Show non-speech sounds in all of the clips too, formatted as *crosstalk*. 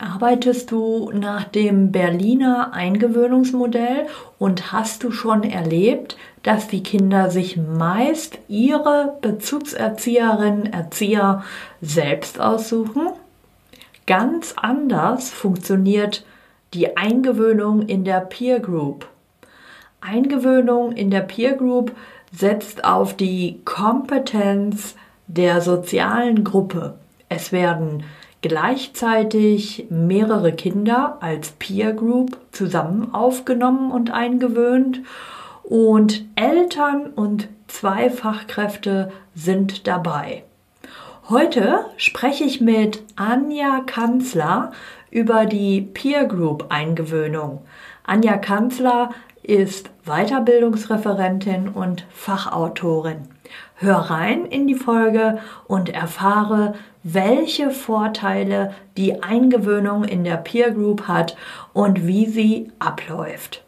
Arbeitest du nach dem Berliner Eingewöhnungsmodell und hast du schon erlebt, dass die Kinder sich meist ihre Bezugserzieherinnen, Erzieher selbst aussuchen? Ganz anders funktioniert die Eingewöhnung in der Peer Group. Eingewöhnung in der Peer Group setzt auf die Kompetenz der sozialen Gruppe. Es werden gleichzeitig mehrere Kinder als Peer Group zusammen aufgenommen und eingewöhnt und Eltern und zwei Fachkräfte sind dabei. Heute spreche ich mit Anja Kanzler über die Peer Group Eingewöhnung. Anja Kanzler ist Weiterbildungsreferentin und Fachautorin. Hör rein in die Folge und erfahre, welche Vorteile die Eingewöhnung in der Peer Group hat und wie sie abläuft.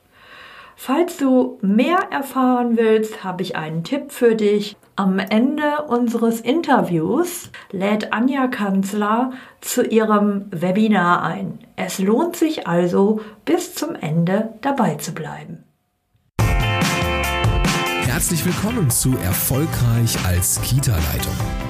Falls du mehr erfahren willst, habe ich einen Tipp für dich. Am Ende unseres Interviews lädt Anja Kanzler zu ihrem Webinar ein. Es lohnt sich also, bis zum Ende dabei zu bleiben. Herzlich willkommen zu Erfolgreich als Kita-Leitung.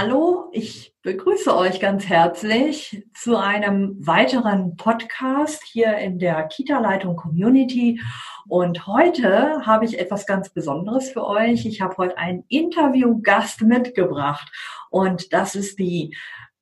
Hallo, ich begrüße euch ganz herzlich zu einem weiteren Podcast hier in der Kita-Leitung Community. Und heute habe ich etwas ganz Besonderes für euch. Ich habe heute einen Interviewgast mitgebracht und das ist die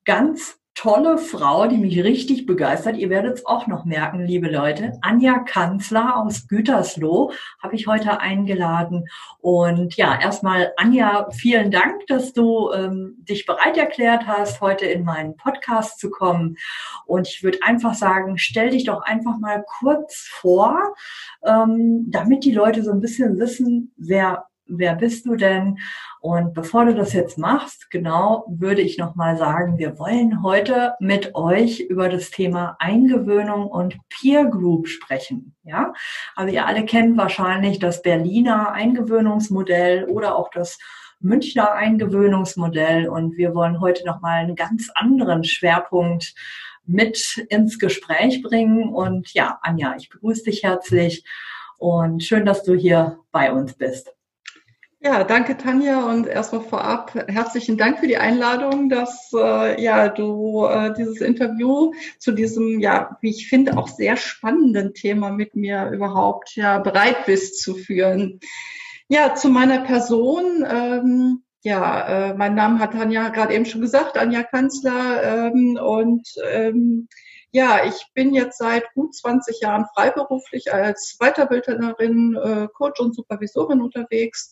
ganz tolle Frau, die mich richtig begeistert. Ihr werdet es auch noch merken, liebe Leute. Anja Kanzler aus Gütersloh habe ich heute eingeladen. Und ja, erstmal Anja, vielen Dank, dass du ähm, dich bereit erklärt hast, heute in meinen Podcast zu kommen. Und ich würde einfach sagen, stell dich doch einfach mal kurz vor, ähm, damit die Leute so ein bisschen wissen, wer wer bist du denn? Und bevor du das jetzt machst, genau, würde ich nochmal sagen, wir wollen heute mit euch über das Thema Eingewöhnung und Peer Group sprechen. Ja, also ihr alle kennt wahrscheinlich das Berliner Eingewöhnungsmodell oder auch das Münchner Eingewöhnungsmodell. Und wir wollen heute nochmal einen ganz anderen Schwerpunkt mit ins Gespräch bringen. Und ja, Anja, ich begrüße dich herzlich und schön, dass du hier bei uns bist. Ja, danke Tanja und erstmal vorab herzlichen Dank für die Einladung, dass äh, ja du äh, dieses Interview zu diesem ja, wie ich finde auch sehr spannenden Thema mit mir überhaupt ja bereit bist zu führen. Ja, zu meiner Person. Ähm, ja, äh, mein Name hat Tanja gerade eben schon gesagt, Anja Kanzler ähm, und ähm, ja, ich bin jetzt seit gut 20 Jahren freiberuflich als Weiterbildnerin, äh, Coach und Supervisorin unterwegs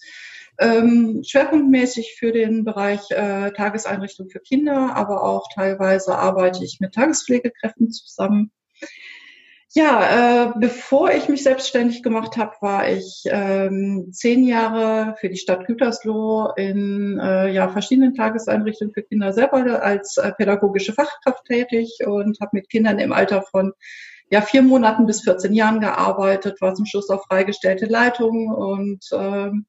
ähm, schwerpunktmäßig für den Bereich äh, Tageseinrichtung für Kinder, aber auch teilweise arbeite ich mit Tagespflegekräften zusammen. Ja, äh, bevor ich mich selbstständig gemacht habe, war ich ähm, zehn Jahre für die Stadt Gütersloh in äh, ja, verschiedenen Tageseinrichtungen für Kinder selber als äh, pädagogische Fachkraft tätig und habe mit Kindern im Alter von ja, vier Monaten bis 14 Jahren gearbeitet, war zum Schluss auch freigestellte Leitung und ähm,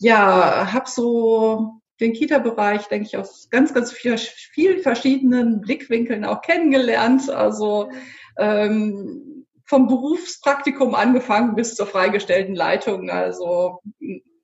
ja, habe so den Kita-Bereich, denke ich, aus ganz, ganz viel, vielen verschiedenen Blickwinkeln auch kennengelernt. Also ähm, vom Berufspraktikum angefangen bis zur freigestellten Leitung. Also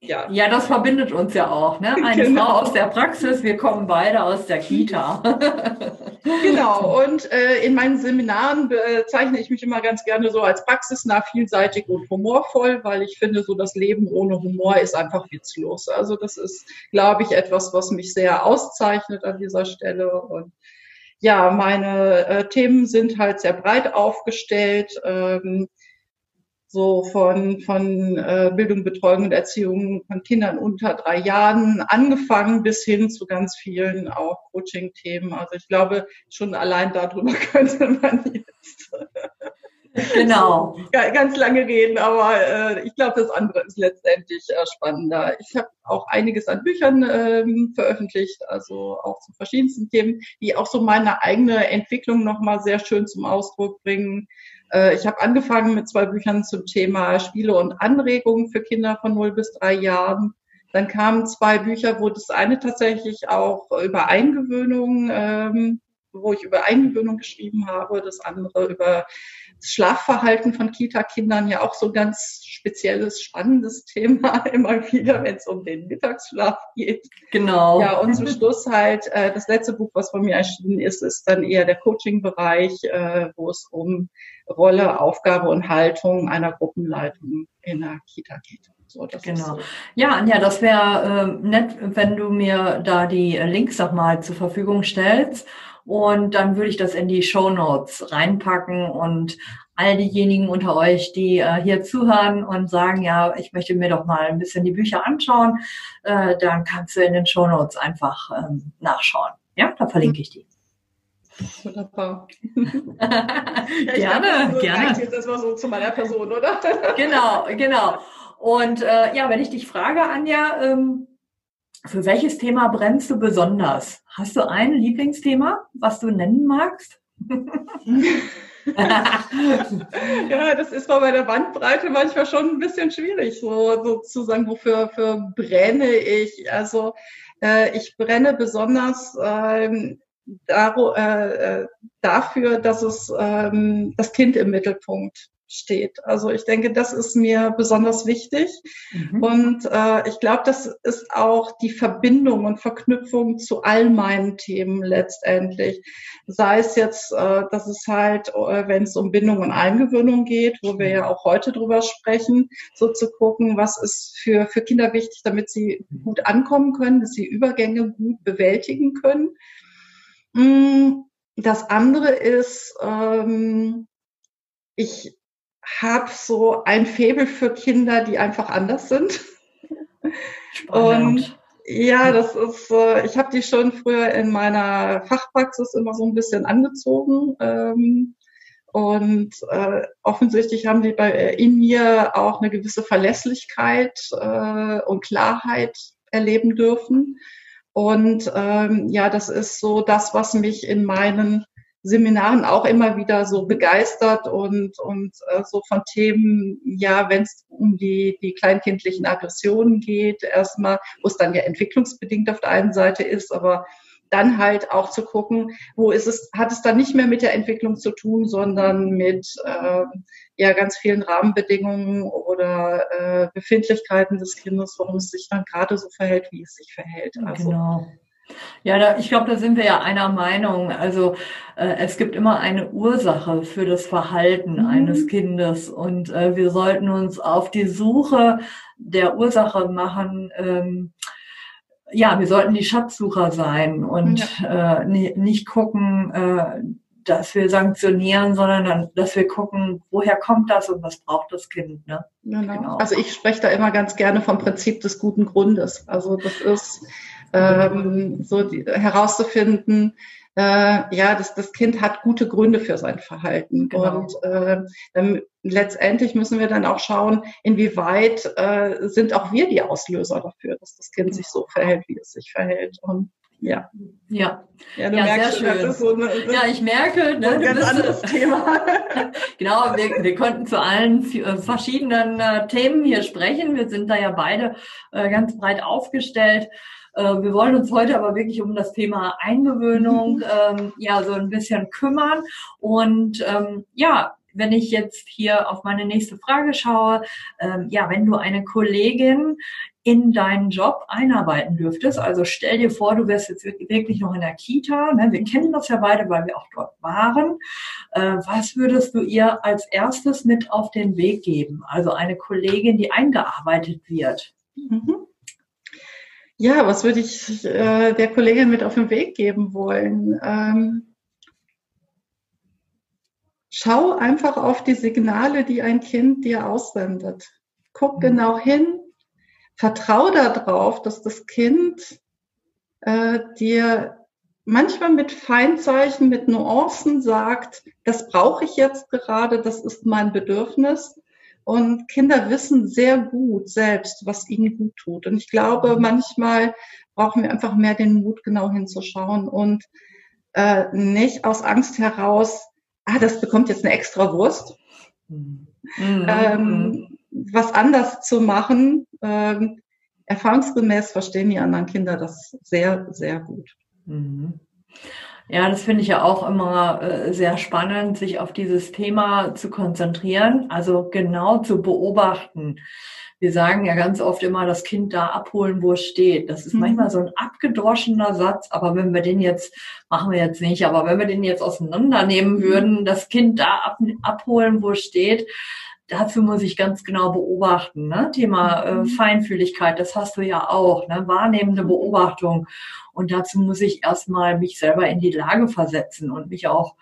ja. Ja, das verbindet uns ja auch. Ne? Eine *laughs* genau. Frau aus der Praxis, wir kommen beide aus der Kita. *laughs* genau, und äh, in meinen Seminaren bezeichne ich mich immer ganz gerne so als praxisnah, vielseitig und humorvoll, weil ich finde, so das Leben ohne Humor ist einfach witzlos. Also das ist, glaube ich, etwas, was mich sehr auszeichnet an dieser Stelle. Und ja, meine äh, Themen sind halt sehr breit aufgestellt. Ähm, so von, von äh, Bildung, Betreuung und Erziehung von Kindern unter drei Jahren angefangen bis hin zu ganz vielen auch Coaching-Themen. Also ich glaube, schon allein darüber *laughs* könnte man jetzt Genau. *laughs* ganz lange reden, aber äh, ich glaube, das andere ist letztendlich äh, spannender. Ich habe auch einiges an Büchern ähm, veröffentlicht, also auch zu verschiedensten Themen, die auch so meine eigene Entwicklung nochmal sehr schön zum Ausdruck bringen. Äh, ich habe angefangen mit zwei Büchern zum Thema Spiele und Anregungen für Kinder von 0 bis 3 Jahren. Dann kamen zwei Bücher, wo das eine tatsächlich auch über Eingewöhnung ähm, wo ich über Eingewöhnung geschrieben habe, das andere über das Schlafverhalten von Kita-Kindern, ja auch so ein ganz spezielles, spannendes Thema *laughs* immer wieder, wenn es um den Mittagsschlaf geht. Genau. Ja, und zum Schluss halt, äh, das letzte Buch, was von mir erschienen ist, ist dann eher der Coaching-Bereich, äh, wo es um Rolle, Aufgabe und Haltung einer Gruppenleitung in der Kita geht. So, genau. So. Ja, Anja, das wäre äh, nett, wenn du mir da die Links nochmal zur Verfügung stellst. Und dann würde ich das in die Show Notes reinpacken und all diejenigen unter euch, die äh, hier zuhören und sagen, ja, ich möchte mir doch mal ein bisschen die Bücher anschauen, äh, dann kannst du in den Show Notes einfach ähm, nachschauen. Ja, da verlinke ich die. Wunderbar. *laughs* gerne, so gerne. Jetzt erstmal so zu meiner Person, oder? genau, genau. Und äh, ja, wenn ich dich frage, Anja, ähm, für welches Thema brennst du besonders? Hast du ein Lieblingsthema, was du nennen magst? *laughs* ja, das ist bei der Bandbreite manchmal schon ein bisschen schwierig, so, so zu sagen, wofür für brenne ich. Also äh, ich brenne besonders ähm, dar, äh, äh, dafür, dass es ähm, das Kind im Mittelpunkt steht. Also ich denke, das ist mir besonders wichtig. Mhm. Und äh, ich glaube, das ist auch die Verbindung und Verknüpfung zu all meinen Themen letztendlich. Sei es jetzt, äh, dass es halt, äh, wenn es um Bindung und Eingewöhnung geht, wo wir ja auch heute drüber sprechen, so zu gucken, was ist für, für Kinder wichtig, damit sie gut ankommen können, dass sie Übergänge gut bewältigen können. Mm, das andere ist, ähm, ich habe so ein Faible für Kinder, die einfach anders sind. Und ja, das ist, äh, ich habe die schon früher in meiner Fachpraxis immer so ein bisschen angezogen. Ähm, und äh, offensichtlich haben die bei, äh, in mir auch eine gewisse Verlässlichkeit äh, und Klarheit erleben dürfen. Und ähm, ja, das ist so das, was mich in meinen Seminaren auch immer wieder so begeistert und, und äh, so von Themen, ja, wenn es um die, die kleinkindlichen Aggressionen geht, erstmal, wo es dann ja entwicklungsbedingt auf der einen Seite ist, aber dann halt auch zu gucken, wo ist es, hat es dann nicht mehr mit der Entwicklung zu tun, sondern mit äh, ja ganz vielen Rahmenbedingungen oder äh, Befindlichkeiten des Kindes, warum es sich dann gerade so verhält, wie es sich verhält. Also, genau. Ja, da, ich glaube, da sind wir ja einer Meinung. Also äh, es gibt immer eine Ursache für das Verhalten mhm. eines Kindes und äh, wir sollten uns auf die Suche der Ursache machen. Ähm, ja, wir sollten die Schatzsucher sein und ja. äh, nicht gucken, äh, dass wir sanktionieren, sondern dann, dass wir gucken, woher kommt das und was braucht das Kind. Ne? Genau. genau. Also ich spreche da immer ganz gerne vom Prinzip des guten Grundes. Also das ist ähm, so die, herauszufinden, äh, ja, das, das Kind hat gute Gründe für sein Verhalten. Genau. Und äh, dann, letztendlich müssen wir dann auch schauen, inwieweit äh, sind auch wir die Auslöser dafür, dass das Kind sich so verhält, wie es sich verhält. Und ja. Ja. Ja, du ja, merkst, sehr schön. So eine, ja, ich merke, ne, ein ganz bist, anderes Thema. *laughs* genau, wir, wir konnten zu allen äh, verschiedenen äh, Themen hier sprechen. Wir sind da ja beide äh, ganz breit aufgestellt. Äh, wir wollen uns heute aber wirklich um das Thema Eingewöhnung *laughs* ähm, ja so ein bisschen kümmern. Und ähm, ja, wenn ich jetzt hier auf meine nächste Frage schaue, ähm, ja, wenn du eine Kollegin in deinen Job einarbeiten dürftest, also stell dir vor, du wärst jetzt wirklich noch in der Kita, ne? wir kennen das ja beide, weil wir auch dort waren, äh, was würdest du ihr als erstes mit auf den Weg geben? Also eine Kollegin, die eingearbeitet wird. Mhm. Ja, was würde ich äh, der Kollegin mit auf den Weg geben wollen? Ähm, schau einfach auf die Signale, die ein Kind dir aussendet. Guck mhm. genau hin, vertrau darauf, dass das Kind äh, dir manchmal mit Feindzeichen, mit Nuancen sagt, das brauche ich jetzt gerade, das ist mein Bedürfnis. Und Kinder wissen sehr gut selbst, was ihnen gut tut. Und ich glaube, mhm. manchmal brauchen wir einfach mehr den Mut, genau hinzuschauen und äh, nicht aus Angst heraus, ah, das bekommt jetzt eine extra Wurst. Mhm. Ähm, was anders zu machen. Ähm, erfahrungsgemäß verstehen die anderen Kinder das sehr, sehr gut. Mhm. Ja, das finde ich ja auch immer äh, sehr spannend, sich auf dieses Thema zu konzentrieren, also genau zu beobachten. Wir sagen ja ganz oft immer, das Kind da abholen, wo es steht. Das ist mhm. manchmal so ein abgedroschener Satz, aber wenn wir den jetzt, machen wir jetzt nicht, aber wenn wir den jetzt auseinandernehmen würden, das Kind da ab, abholen, wo es steht, dazu muss ich ganz genau beobachten. Ne? Thema äh, mhm. Feinfühligkeit, das hast du ja auch, ne? wahrnehmende Beobachtung. Und dazu muss ich erstmal mich selber in die Lage versetzen und mich auch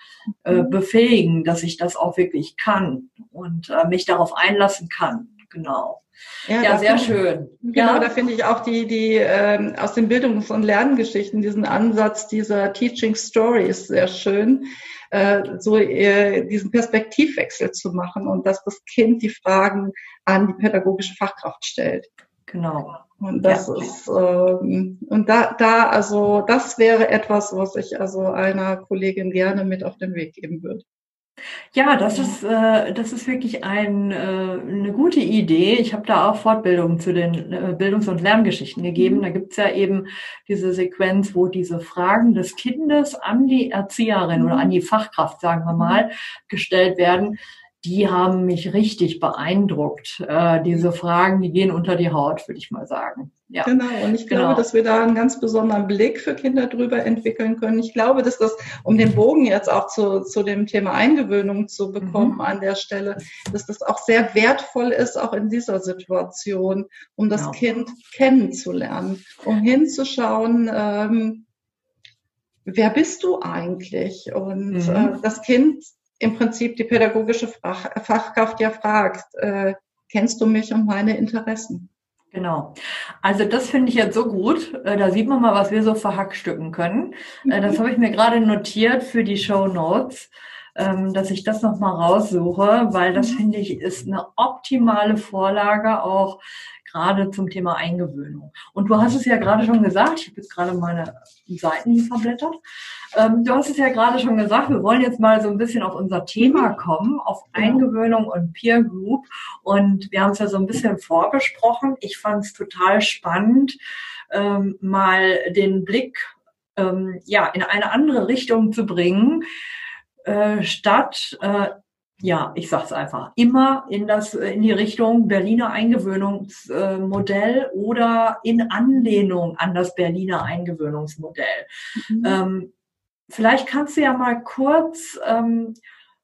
äh, mhm. befähigen, dass ich das auch wirklich kann und äh, mich darauf einlassen kann. Genau. Ja, ja sehr schön. Genau, ja. da finde ich auch die, die ähm, aus den Bildungs- und Lerngeschichten diesen Ansatz dieser Teaching Stories sehr schön äh, so äh, diesen Perspektivwechsel zu machen und dass das Kind die Fragen an die pädagogische Fachkraft stellt. Genau. Und das ja. ist ähm, und da, da also das wäre etwas, was ich also einer Kollegin gerne mit auf den Weg geben würde. Ja, das ist, äh, das ist wirklich ein, äh, eine gute Idee. Ich habe da auch Fortbildungen zu den äh, Bildungs- und Lerngeschichten gegeben. Mhm. Da gibt's ja eben diese Sequenz, wo diese Fragen des Kindes an die Erzieherin mhm. oder an die Fachkraft, sagen wir mal, gestellt werden die haben mich richtig beeindruckt. Äh, diese Fragen, die gehen unter die Haut, würde ich mal sagen. Ja. Genau, und ich glaube, genau. dass wir da einen ganz besonderen Blick für Kinder drüber entwickeln können. Ich glaube, dass das, um den Bogen jetzt auch zu, zu dem Thema Eingewöhnung zu bekommen mhm. an der Stelle, dass das auch sehr wertvoll ist, auch in dieser Situation, um das genau. Kind kennenzulernen, um hinzuschauen, ähm, wer bist du eigentlich? Und mhm. äh, das Kind im Prinzip die pädagogische Fachkraft ja fragt, äh, kennst du mich und meine Interessen? Genau. Also das finde ich jetzt so gut. Äh, da sieht man mal, was wir so verhackstücken können. Äh, das habe ich mir gerade notiert für die Show Notes, ähm, dass ich das nochmal raussuche, weil das mhm. finde ich ist eine optimale Vorlage auch gerade zum Thema Eingewöhnung. Und du hast es ja gerade schon gesagt, ich habe jetzt gerade meine Seiten verblättert. Ähm, du hast es ja gerade schon gesagt, wir wollen jetzt mal so ein bisschen auf unser Thema mhm. kommen, auf Eingewöhnung und Peer Group. Und wir haben es ja so ein bisschen vorbesprochen. Ich fand es total spannend, ähm, mal den Blick ähm, ja in eine andere Richtung zu bringen, äh, statt äh, ja, ich sag's einfach, immer in das in die Richtung Berliner Eingewöhnungsmodell oder in Anlehnung an das Berliner Eingewöhnungsmodell. Mhm. Ähm, vielleicht kannst du ja mal kurz ähm,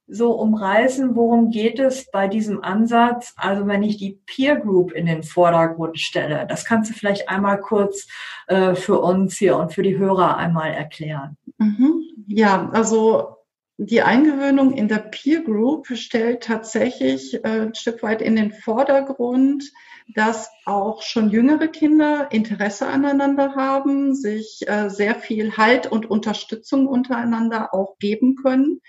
so umreißen, worum geht es bei diesem Ansatz? Also wenn ich die Peer Group in den Vordergrund stelle, das kannst du vielleicht einmal kurz äh, für uns hier und für die Hörer einmal erklären. Mhm. Ja, also die Eingewöhnung in der Peer Group stellt tatsächlich äh, ein Stück weit in den Vordergrund, dass auch schon jüngere Kinder Interesse aneinander haben, sich äh, sehr viel Halt und Unterstützung untereinander auch geben können.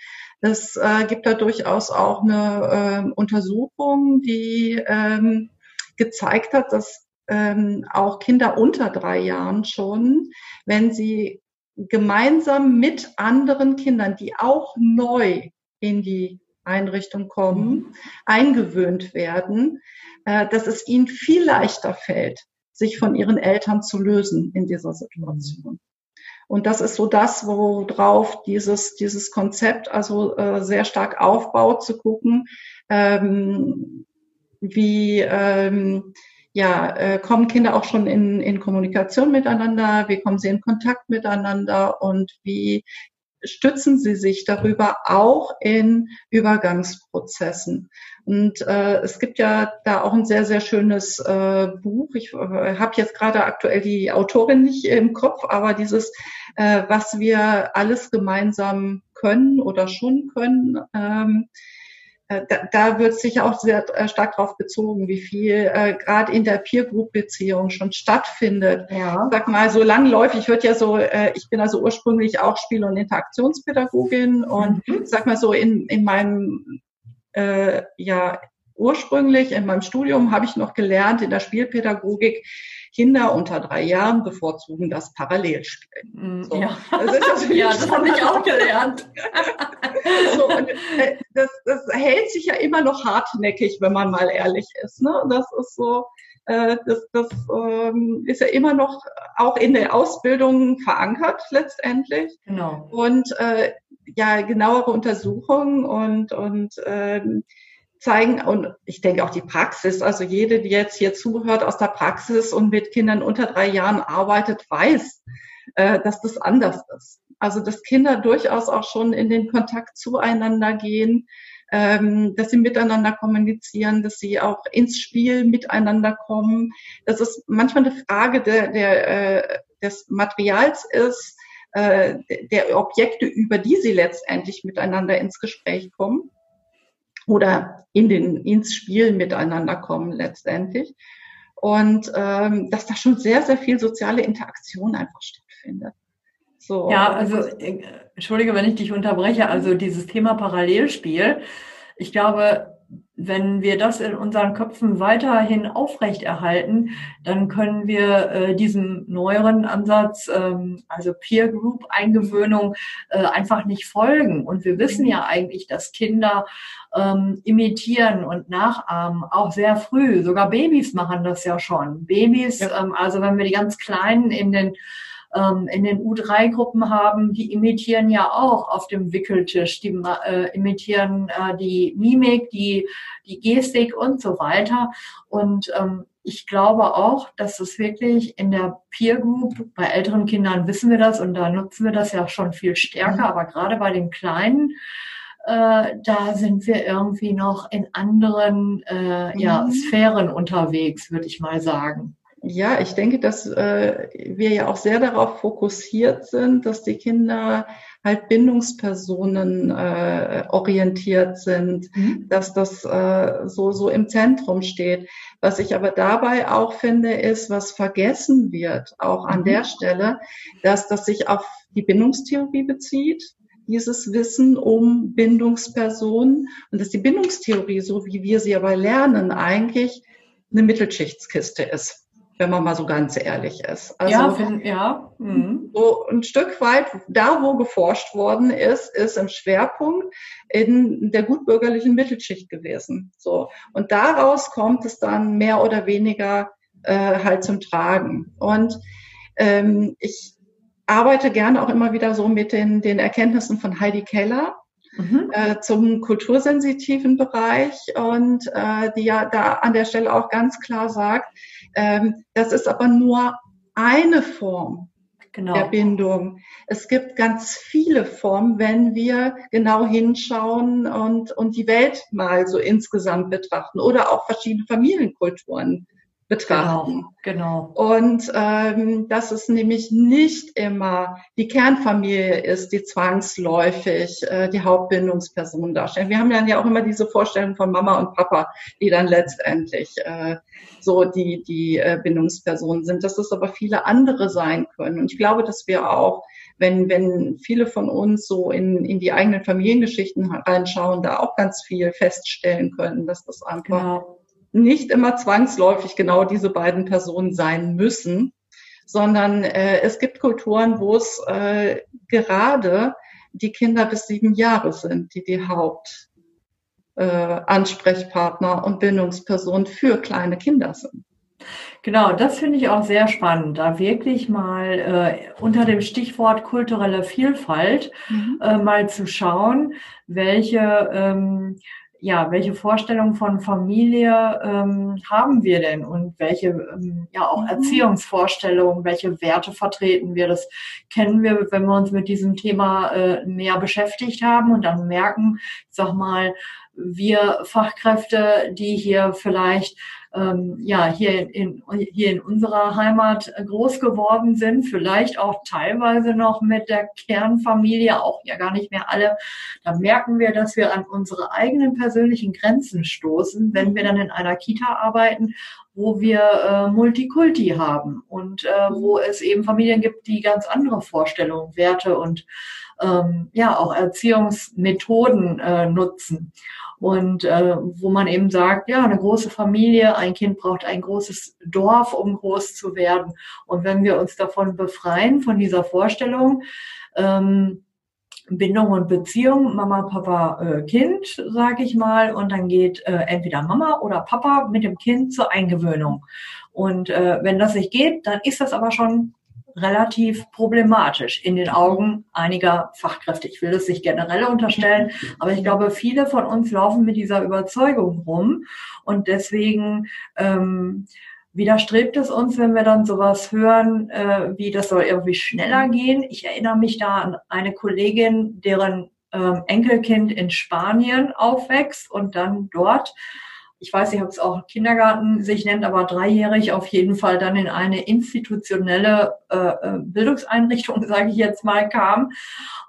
Es äh, gibt da durchaus auch eine äh, Untersuchung, die ähm, gezeigt hat, dass ähm, auch Kinder unter drei Jahren schon, wenn sie gemeinsam mit anderen Kindern, die auch neu in die Einrichtung kommen, mhm. eingewöhnt werden, äh, dass es ihnen viel leichter fällt, sich von ihren Eltern zu lösen in dieser Situation. Und das ist so das, worauf dieses, dieses Konzept also äh, sehr stark aufbaut, zu gucken, ähm, wie ähm, ja, äh, kommen Kinder auch schon in, in Kommunikation miteinander? Wie kommen sie in Kontakt miteinander? Und wie stützen sie sich darüber auch in Übergangsprozessen? Und äh, es gibt ja da auch ein sehr, sehr schönes äh, Buch. Ich äh, habe jetzt gerade aktuell die Autorin nicht im Kopf, aber dieses, äh, was wir alles gemeinsam können oder schon können, ähm, äh, da, da wird sicher auch sehr äh, stark darauf bezogen, wie viel äh, gerade in der Peer-Group-Beziehung schon stattfindet. Ja. Sag mal, so langläufig wird ja so, äh, ich bin also ursprünglich auch Spiel- und Interaktionspädagogin und mhm. sag mal so in, in meinem äh, ja ursprünglich in meinem Studium habe ich noch gelernt in der Spielpädagogik, Kinder unter drei Jahren bevorzugen das Parallelspielen. Mm, so. Ja. Das, also ja, das habe ich auch gelernt. *laughs* so, und, äh, das, das hält sich ja immer noch hartnäckig, wenn man mal ehrlich ist. Ne? Das ist so, äh, das, das ähm, ist ja immer noch auch in der Ausbildung verankert letztendlich. Genau. Und äh, ja, genauere Untersuchungen und, und ähm, zeigen und ich denke auch die Praxis, also jede, die jetzt hier zuhört aus der Praxis und mit Kindern unter drei Jahren arbeitet, weiß, äh, dass das anders ist. Also dass Kinder durchaus auch schon in den Kontakt zueinander gehen, ähm, dass sie miteinander kommunizieren, dass sie auch ins Spiel miteinander kommen. Das ist manchmal eine Frage der, der, äh, des Materials ist, äh, der Objekte, über die sie letztendlich miteinander ins Gespräch kommen oder in den, ins Spiel miteinander kommen letztendlich. Und ähm, dass da schon sehr, sehr viel soziale Interaktion einfach stattfindet. So. Ja, also äh, entschuldige, wenn ich dich unterbreche, also dieses Thema Parallelspiel, ich glaube, wenn wir das in unseren Köpfen weiterhin aufrechterhalten, dann können wir äh, diesem neueren Ansatz, ähm, also Peer Group Eingewöhnung, äh, einfach nicht folgen. Und wir wissen ja eigentlich, dass Kinder ähm, imitieren und nachahmen, auch sehr früh. Sogar Babys machen das ja schon. Babys, ja. ähm, also wenn wir die ganz Kleinen in den ähm, in den U3-Gruppen haben, die imitieren ja auch auf dem Wickeltisch, die äh, imitieren äh, die Mimik, die, die Gestik und so weiter. Und ähm, ich glaube auch, dass es wirklich in der Peer Group, bei älteren Kindern wissen wir das und da nutzen wir das ja schon viel stärker, aber gerade bei den Kleinen, äh, da sind wir irgendwie noch in anderen äh, ja, mhm. Sphären unterwegs, würde ich mal sagen. Ja, ich denke, dass äh, wir ja auch sehr darauf fokussiert sind, dass die Kinder halt Bindungspersonen äh, orientiert sind, mhm. dass das äh, so so im Zentrum steht. Was ich aber dabei auch finde, ist, was vergessen wird, auch an mhm. der Stelle, dass das sich auf die Bindungstheorie bezieht, dieses Wissen um Bindungspersonen und dass die Bindungstheorie, so wie wir sie aber lernen, eigentlich eine Mittelschichtskiste ist wenn man mal so ganz ehrlich ist. Also, ja, find, ja. Mhm. So ein Stück weit, da wo geforscht worden ist, ist im Schwerpunkt in der gutbürgerlichen Mittelschicht gewesen. So. Und daraus kommt es dann mehr oder weniger äh, halt zum Tragen. Und ähm, ich arbeite gerne auch immer wieder so mit den, den Erkenntnissen von Heidi Keller. Mhm. Äh, zum kultursensitiven Bereich und äh, die ja da an der Stelle auch ganz klar sagt, ähm, das ist aber nur eine Form genau. der Bindung. Es gibt ganz viele Formen, wenn wir genau hinschauen und, und die Welt mal so insgesamt betrachten oder auch verschiedene Familienkulturen betrachten. Genau. genau. Und ähm, dass es nämlich nicht immer die Kernfamilie ist, die zwangsläufig äh, die Hauptbindungsperson darstellt. Wir haben dann ja auch immer diese Vorstellung von Mama und Papa, die dann letztendlich äh, so die, die äh, Bindungspersonen sind, dass es aber viele andere sein können. Und ich glaube, dass wir auch, wenn, wenn viele von uns so in, in die eigenen Familiengeschichten reinschauen, da auch ganz viel feststellen können, dass das einfach genau. Nicht immer zwangsläufig genau diese beiden Personen sein müssen, sondern äh, es gibt Kulturen, wo es äh, gerade die Kinder bis sieben Jahre sind, die die Haupt äh, und Bindungsperson für kleine Kinder sind. Genau, das finde ich auch sehr spannend, da wirklich mal äh, unter dem Stichwort kulturelle Vielfalt mhm. äh, mal zu schauen, welche ähm, ja, welche Vorstellungen von Familie ähm, haben wir denn und welche ähm, ja auch mhm. Erziehungsvorstellungen, welche Werte vertreten wir? Das kennen wir, wenn wir uns mit diesem Thema äh, näher beschäftigt haben und dann merken, ich sag mal, wir Fachkräfte, die hier vielleicht ähm, ja hier in, hier in unserer Heimat groß geworden sind, vielleicht auch teilweise noch mit der Kernfamilie, auch ja gar nicht mehr alle, da merken wir, dass wir an unsere eigenen persönlichen Grenzen stoßen, wenn wir dann in einer Kita arbeiten wo wir äh, Multikulti haben und äh, wo es eben Familien gibt, die ganz andere Vorstellungen, Werte und ähm, ja auch Erziehungsmethoden äh, nutzen. Und äh, wo man eben sagt, ja, eine große Familie, ein Kind braucht ein großes Dorf, um groß zu werden. Und wenn wir uns davon befreien, von dieser Vorstellung, ähm, Bindung und Beziehung, Mama, Papa, äh, Kind, sage ich mal, und dann geht äh, entweder Mama oder Papa mit dem Kind zur Eingewöhnung. Und äh, wenn das nicht geht, dann ist das aber schon relativ problematisch in den Augen einiger Fachkräfte. Ich will das nicht generell unterstellen, aber ich glaube, viele von uns laufen mit dieser Überzeugung rum und deswegen ähm, widerstrebt es uns, wenn wir dann sowas hören, äh, wie das soll irgendwie schneller gehen. Ich erinnere mich da an eine Kollegin, deren ähm, Enkelkind in Spanien aufwächst und dann dort, ich weiß nicht, ob es auch Kindergarten sich nennt, aber dreijährig auf jeden Fall dann in eine institutionelle äh, äh Bildungseinrichtung, *laughs* sage ich jetzt mal, kam.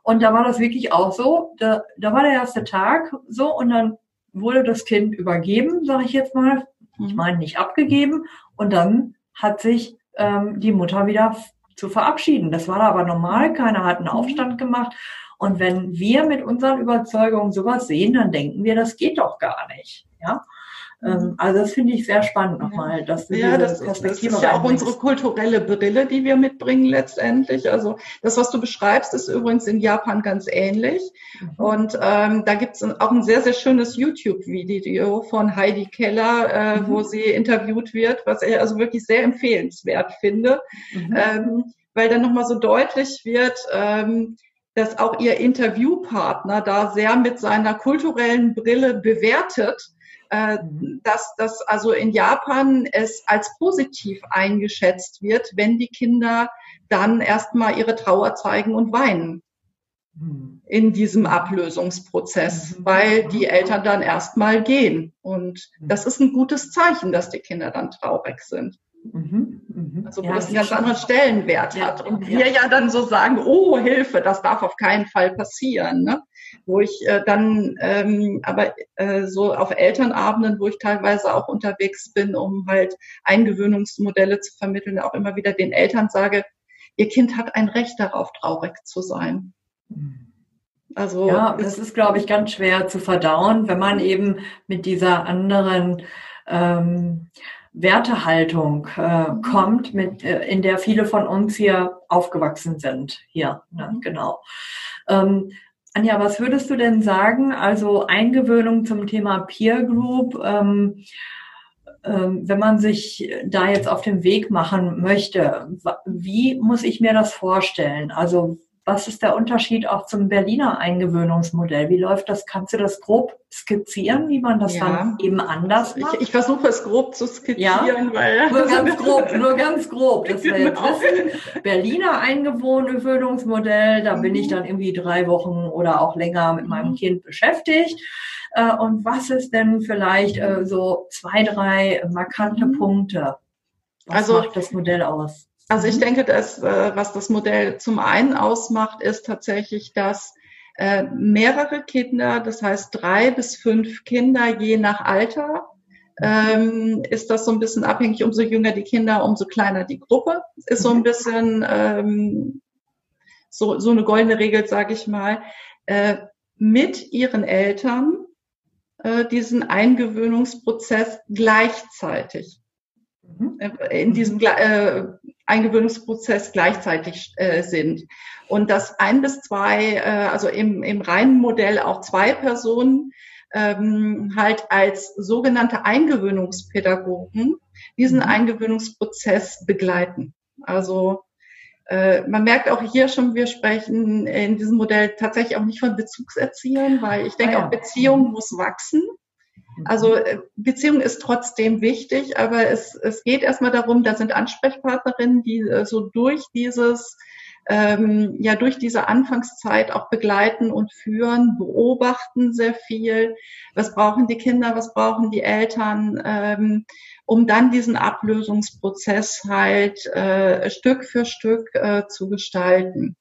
Und da war das wirklich auch so. Da, da war der erste Tag so und dann wurde das Kind übergeben, sage ich jetzt mal. Ich mhm. meine nicht abgegeben und dann hat sich ähm, die Mutter wieder zu verabschieden. Das war da aber normal. Keiner hat einen mhm. Aufstand gemacht. Und wenn wir mit unseren Überzeugungen sowas sehen, dann denken wir, das geht doch gar nicht. Ja. Ähm. Also das finde ich sehr spannend nochmal, dass du ja, das, Perspektive das ist ja auch unsere kulturelle Brille, die wir mitbringen letztendlich. Also das, was du beschreibst, ist übrigens in Japan ganz ähnlich. Mhm. Und ähm, da gibt es auch ein sehr, sehr schönes YouTube-Video von Heidi Keller, äh, mhm. wo sie interviewt wird, was ich also wirklich sehr empfehlenswert finde, mhm. ähm, weil dann nochmal so deutlich wird, ähm, dass auch ihr Interviewpartner da sehr mit seiner kulturellen Brille bewertet äh, mhm. dass das also in Japan es als positiv eingeschätzt wird, wenn die Kinder dann erstmal ihre Trauer zeigen und weinen mhm. in diesem Ablösungsprozess, mhm. weil die Eltern dann erstmal gehen. Und das ist ein gutes Zeichen, dass die Kinder dann traurig sind. Mhm, mh. Also wo ja, das einen ganz anderen Stellenwert ja, hat. Und ja. wir ja dann so sagen, oh Hilfe, das darf auf keinen Fall passieren. Ne? Wo ich äh, dann ähm, aber äh, so auf Elternabenden, wo ich teilweise auch unterwegs bin, um halt Eingewöhnungsmodelle zu vermitteln, auch immer wieder den Eltern sage, ihr Kind hat ein Recht darauf, traurig zu sein. Also ja, das ist, glaube ich, ganz schwer zu verdauen, wenn man eben mit dieser anderen ähm, Wertehaltung äh, mhm. kommt, mit, äh, in der viele von uns hier aufgewachsen sind. Hier, ne? Mhm. genau. Ähm, Anja, was würdest du denn sagen? Also Eingewöhnung zum Thema Peer Group. Ähm, ähm, wenn man sich da jetzt auf den Weg machen möchte, wie muss ich mir das vorstellen? Also was ist der Unterschied auch zum Berliner Eingewöhnungsmodell? Wie läuft das? Kannst du das grob skizzieren, wie man das ja. dann eben anders macht? Ich, ich versuche es grob zu skizzieren, ja, weil nur ganz grob, nur *laughs* ganz grob. Das wäre jetzt wissen. Berliner Eingewöhnungsmodell, da bin ich mhm. dann irgendwie drei Wochen oder auch länger mit meinem mhm. Kind beschäftigt. Äh, und was ist denn vielleicht äh, so zwei, drei markante mhm. Punkte? Was also, macht das Modell aus? Also ich denke, dass äh, was das Modell zum einen ausmacht, ist tatsächlich, dass äh, mehrere Kinder, das heißt drei bis fünf Kinder je nach Alter, ähm, ist das so ein bisschen abhängig. Umso jünger die Kinder, umso kleiner die Gruppe. Ist so ein mhm. bisschen ähm, so, so eine goldene Regel, sage ich mal, äh, mit ihren Eltern äh, diesen Eingewöhnungsprozess gleichzeitig mhm. in diesem äh, Eingewöhnungsprozess gleichzeitig äh, sind. Und dass ein bis zwei, äh, also im, im reinen Modell auch zwei Personen ähm, halt als sogenannte Eingewöhnungspädagogen diesen mhm. Eingewöhnungsprozess begleiten. Also äh, man merkt auch hier schon, wir sprechen in diesem Modell tatsächlich auch nicht von Bezugserziehern, weil ich denke, ah, ja. auch Beziehung muss wachsen. Also äh, Beziehung ist trotzdem wichtig, aber es, es geht erstmal darum, da sind Ansprechpartnerinnen, die äh, so durch dieses ähm, ja durch diese Anfangszeit auch begleiten und führen, beobachten sehr viel. Was brauchen die Kinder, was brauchen die Eltern? Ähm, um dann diesen Ablösungsprozess halt äh, Stück für Stück äh, zu gestalten.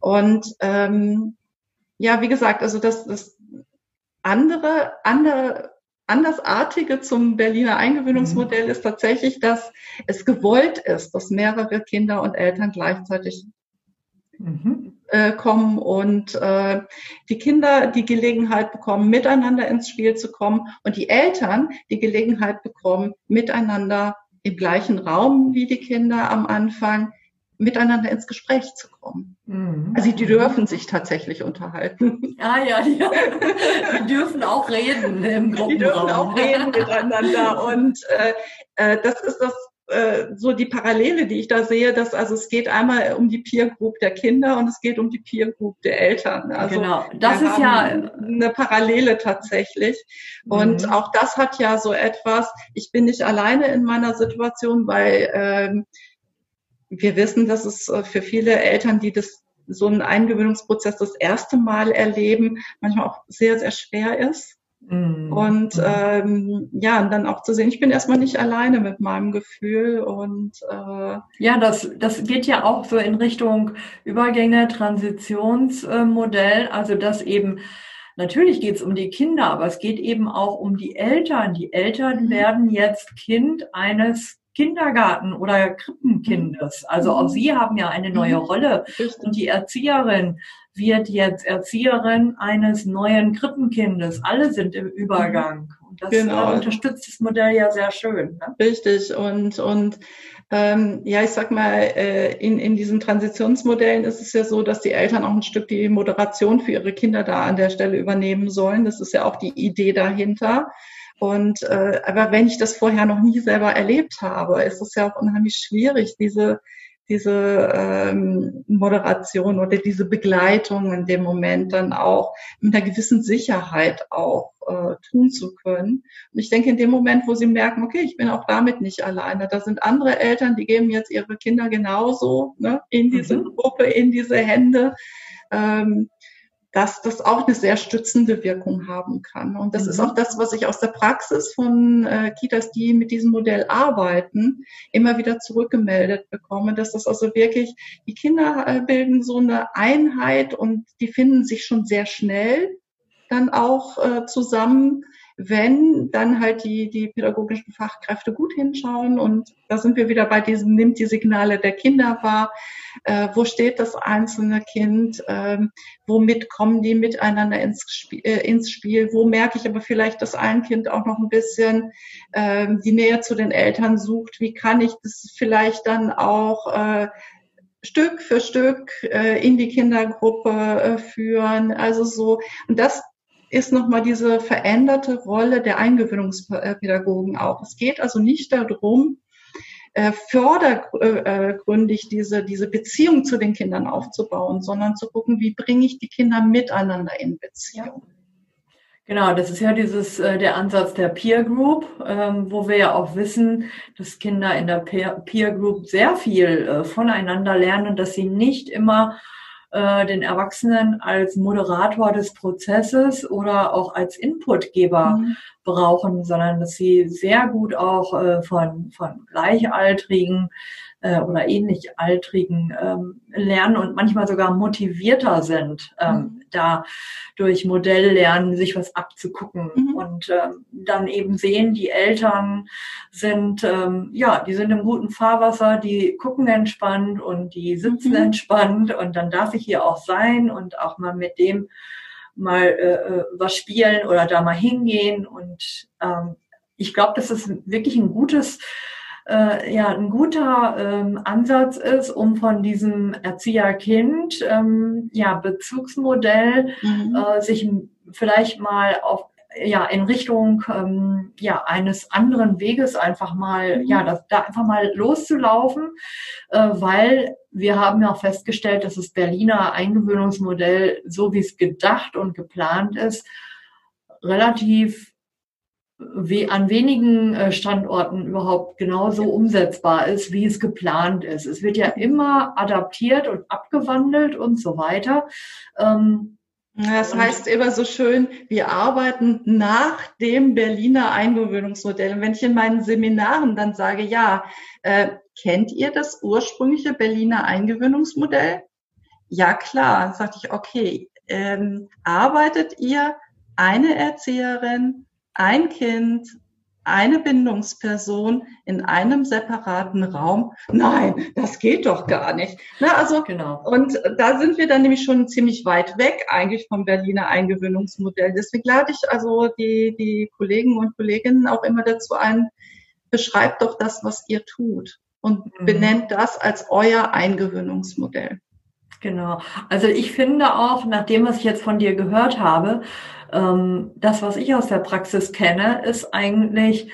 Und ähm, ja, wie gesagt, also das, das andere, andere Andersartige zum Berliner Eingewöhnungsmodell ist tatsächlich, dass es gewollt ist, dass mehrere Kinder und Eltern gleichzeitig mhm. äh, kommen und äh, die Kinder die Gelegenheit bekommen, miteinander ins Spiel zu kommen und die Eltern die Gelegenheit bekommen, miteinander im gleichen Raum wie die Kinder am Anfang miteinander ins Gespräch zu kommen. Mhm. Also die dürfen sich tatsächlich unterhalten. Ah ja, die, die dürfen auch reden im Gruppenraum. Die dürfen auch reden miteinander *laughs* und äh, äh, das ist das äh, so die Parallele, die ich da sehe, dass also es geht einmal um die Peer Group der Kinder und es geht um die Peer Group der Eltern. Also genau, das ist ja eine Parallele tatsächlich. Und mhm. auch das hat ja so etwas. Ich bin nicht alleine in meiner Situation, weil ähm, wir wissen, dass es äh, für viele Eltern, die das so einen Eingewöhnungsprozess das erste Mal erleben, manchmal auch sehr, sehr schwer ist. Mhm. Und ähm, ja, und dann auch zu sehen, ich bin erstmal nicht alleine mit meinem Gefühl und äh, ja, das das geht ja auch so in Richtung Übergänge, Transitionsmodell, also dass eben Natürlich geht es um die Kinder, aber es geht eben auch um die Eltern. Die Eltern mhm. werden jetzt Kind eines Kindergarten oder Krippenkindes. Mhm. Also auch sie haben ja eine neue mhm. Rolle. Und die Erzieherin wird jetzt Erzieherin eines neuen Krippenkindes. Alle sind im Übergang. Und das genau. unterstützt das Modell ja sehr schön. Ne? Richtig. Und, und ähm, ja, ich sag mal, äh, in, in diesen Transitionsmodellen ist es ja so, dass die Eltern auch ein Stück die Moderation für ihre Kinder da an der Stelle übernehmen sollen. Das ist ja auch die Idee dahinter. Und äh, aber wenn ich das vorher noch nie selber erlebt habe, ist es ja auch unheimlich schwierig, diese diese ähm, Moderation oder diese Begleitung in dem Moment dann auch mit einer gewissen Sicherheit auch äh, tun zu können. Und ich denke, in dem Moment, wo sie merken, okay, ich bin auch damit nicht alleine, da sind andere Eltern, die geben jetzt ihre Kinder genauso ne, in diese mhm. Gruppe, in diese Hände. Ähm, dass das auch eine sehr stützende Wirkung haben kann. Und das mhm. ist auch das, was ich aus der Praxis von äh, Kitas, die mit diesem Modell arbeiten, immer wieder zurückgemeldet bekomme, dass das also wirklich, die Kinder äh, bilden so eine Einheit und die finden sich schon sehr schnell dann auch äh, zusammen wenn dann halt die, die pädagogischen Fachkräfte gut hinschauen und da sind wir wieder bei diesem, nimmt die Signale der Kinder wahr, äh, wo steht das einzelne Kind, äh, womit kommen die miteinander ins Spiel, äh, ins Spiel, wo merke ich aber vielleicht, dass ein Kind auch noch ein bisschen äh, die Nähe zu den Eltern sucht, wie kann ich das vielleicht dann auch äh, Stück für Stück äh, in die Kindergruppe äh, führen. Also so, und das ist nochmal diese veränderte Rolle der Eingewöhnungspädagogen auch. Es geht also nicht darum, äh, fördergründig diese, diese Beziehung zu den Kindern aufzubauen, sondern zu gucken, wie bringe ich die Kinder miteinander in Beziehung. Genau, das ist ja dieses äh, der Ansatz der Peer Group, ähm, wo wir ja auch wissen, dass Kinder in der Peer, Group sehr viel äh, voneinander lernen, dass sie nicht immer äh, den Erwachsenen als Moderator des Prozesses oder auch als Inputgeber mhm. brauchen, sondern dass sie sehr gut auch äh, von, von Gleichaltrigen äh, oder ähnlich Altrigen ähm, lernen und manchmal sogar motivierter sind, ähm, mhm. da durch Modelllernen sich was abzugucken mhm. und ähm, dann eben sehen, die Eltern sind, ähm, ja, die sind im guten Fahrwasser, die gucken entspannt und die sitzen mhm. entspannt und dann darf ich hier auch sein und auch mal mit dem mal äh, äh was spielen oder da mal hingehen und ähm, ich glaube, das ist wirklich ein gutes äh, ja ein guter ähm, Ansatz ist, um von diesem Erzieher-Kind ähm, ja Bezugsmodell mhm. äh, sich vielleicht mal auf ja in Richtung ähm, ja eines anderen Weges einfach mal mhm. ja das, da einfach mal loszulaufen, äh, weil wir haben ja auch festgestellt, dass das Berliner Eingewöhnungsmodell so wie es gedacht und geplant ist relativ we an wenigen äh, Standorten überhaupt genauso umsetzbar ist, wie es geplant ist. Es wird ja immer adaptiert und abgewandelt und so weiter. Ähm, Das heißt immer so schön, wir arbeiten nach dem Berliner Eingewöhnungsmodell. Und wenn ich in meinen Seminaren dann sage, ja, äh, kennt ihr das ursprüngliche Berliner Eingewöhnungsmodell? Ja, klar. Dann sagte ich, okay, ähm, arbeitet ihr eine Erzieherin, ein Kind, eine Bindungsperson in einem separaten Raum. Nein, das geht doch gar nicht. Na, also, genau. Und da sind wir dann nämlich schon ziemlich weit weg eigentlich vom Berliner Eingewöhnungsmodell. Deswegen lade ich also die, die Kollegen und Kolleginnen auch immer dazu ein, beschreibt doch das, was ihr tut und mhm. benennt das als euer Eingewöhnungsmodell. Genau. Also ich finde auch, nachdem was ich jetzt von dir gehört habe, ähm, das, was ich aus der Praxis kenne, ist eigentlich,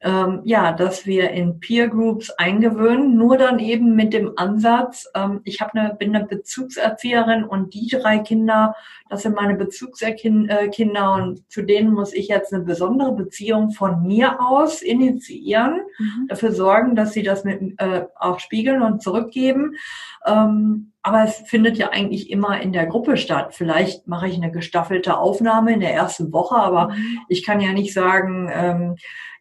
ähm, ja, dass wir in Peer Groups eingewöhnen, nur dann eben mit dem Ansatz, ähm, ich eine, bin eine Bezugserzieherin und die drei Kinder, das sind meine Bezugskinder äh, und zu denen muss ich jetzt eine besondere Beziehung von mir aus initiieren, mhm. dafür sorgen, dass sie das mit, äh, auch spiegeln und zurückgeben. Ähm, aber es findet ja eigentlich immer in der Gruppe statt. Vielleicht mache ich eine gestaffelte Aufnahme in der ersten Woche, aber mhm. ich kann ja nicht sagen, ähm,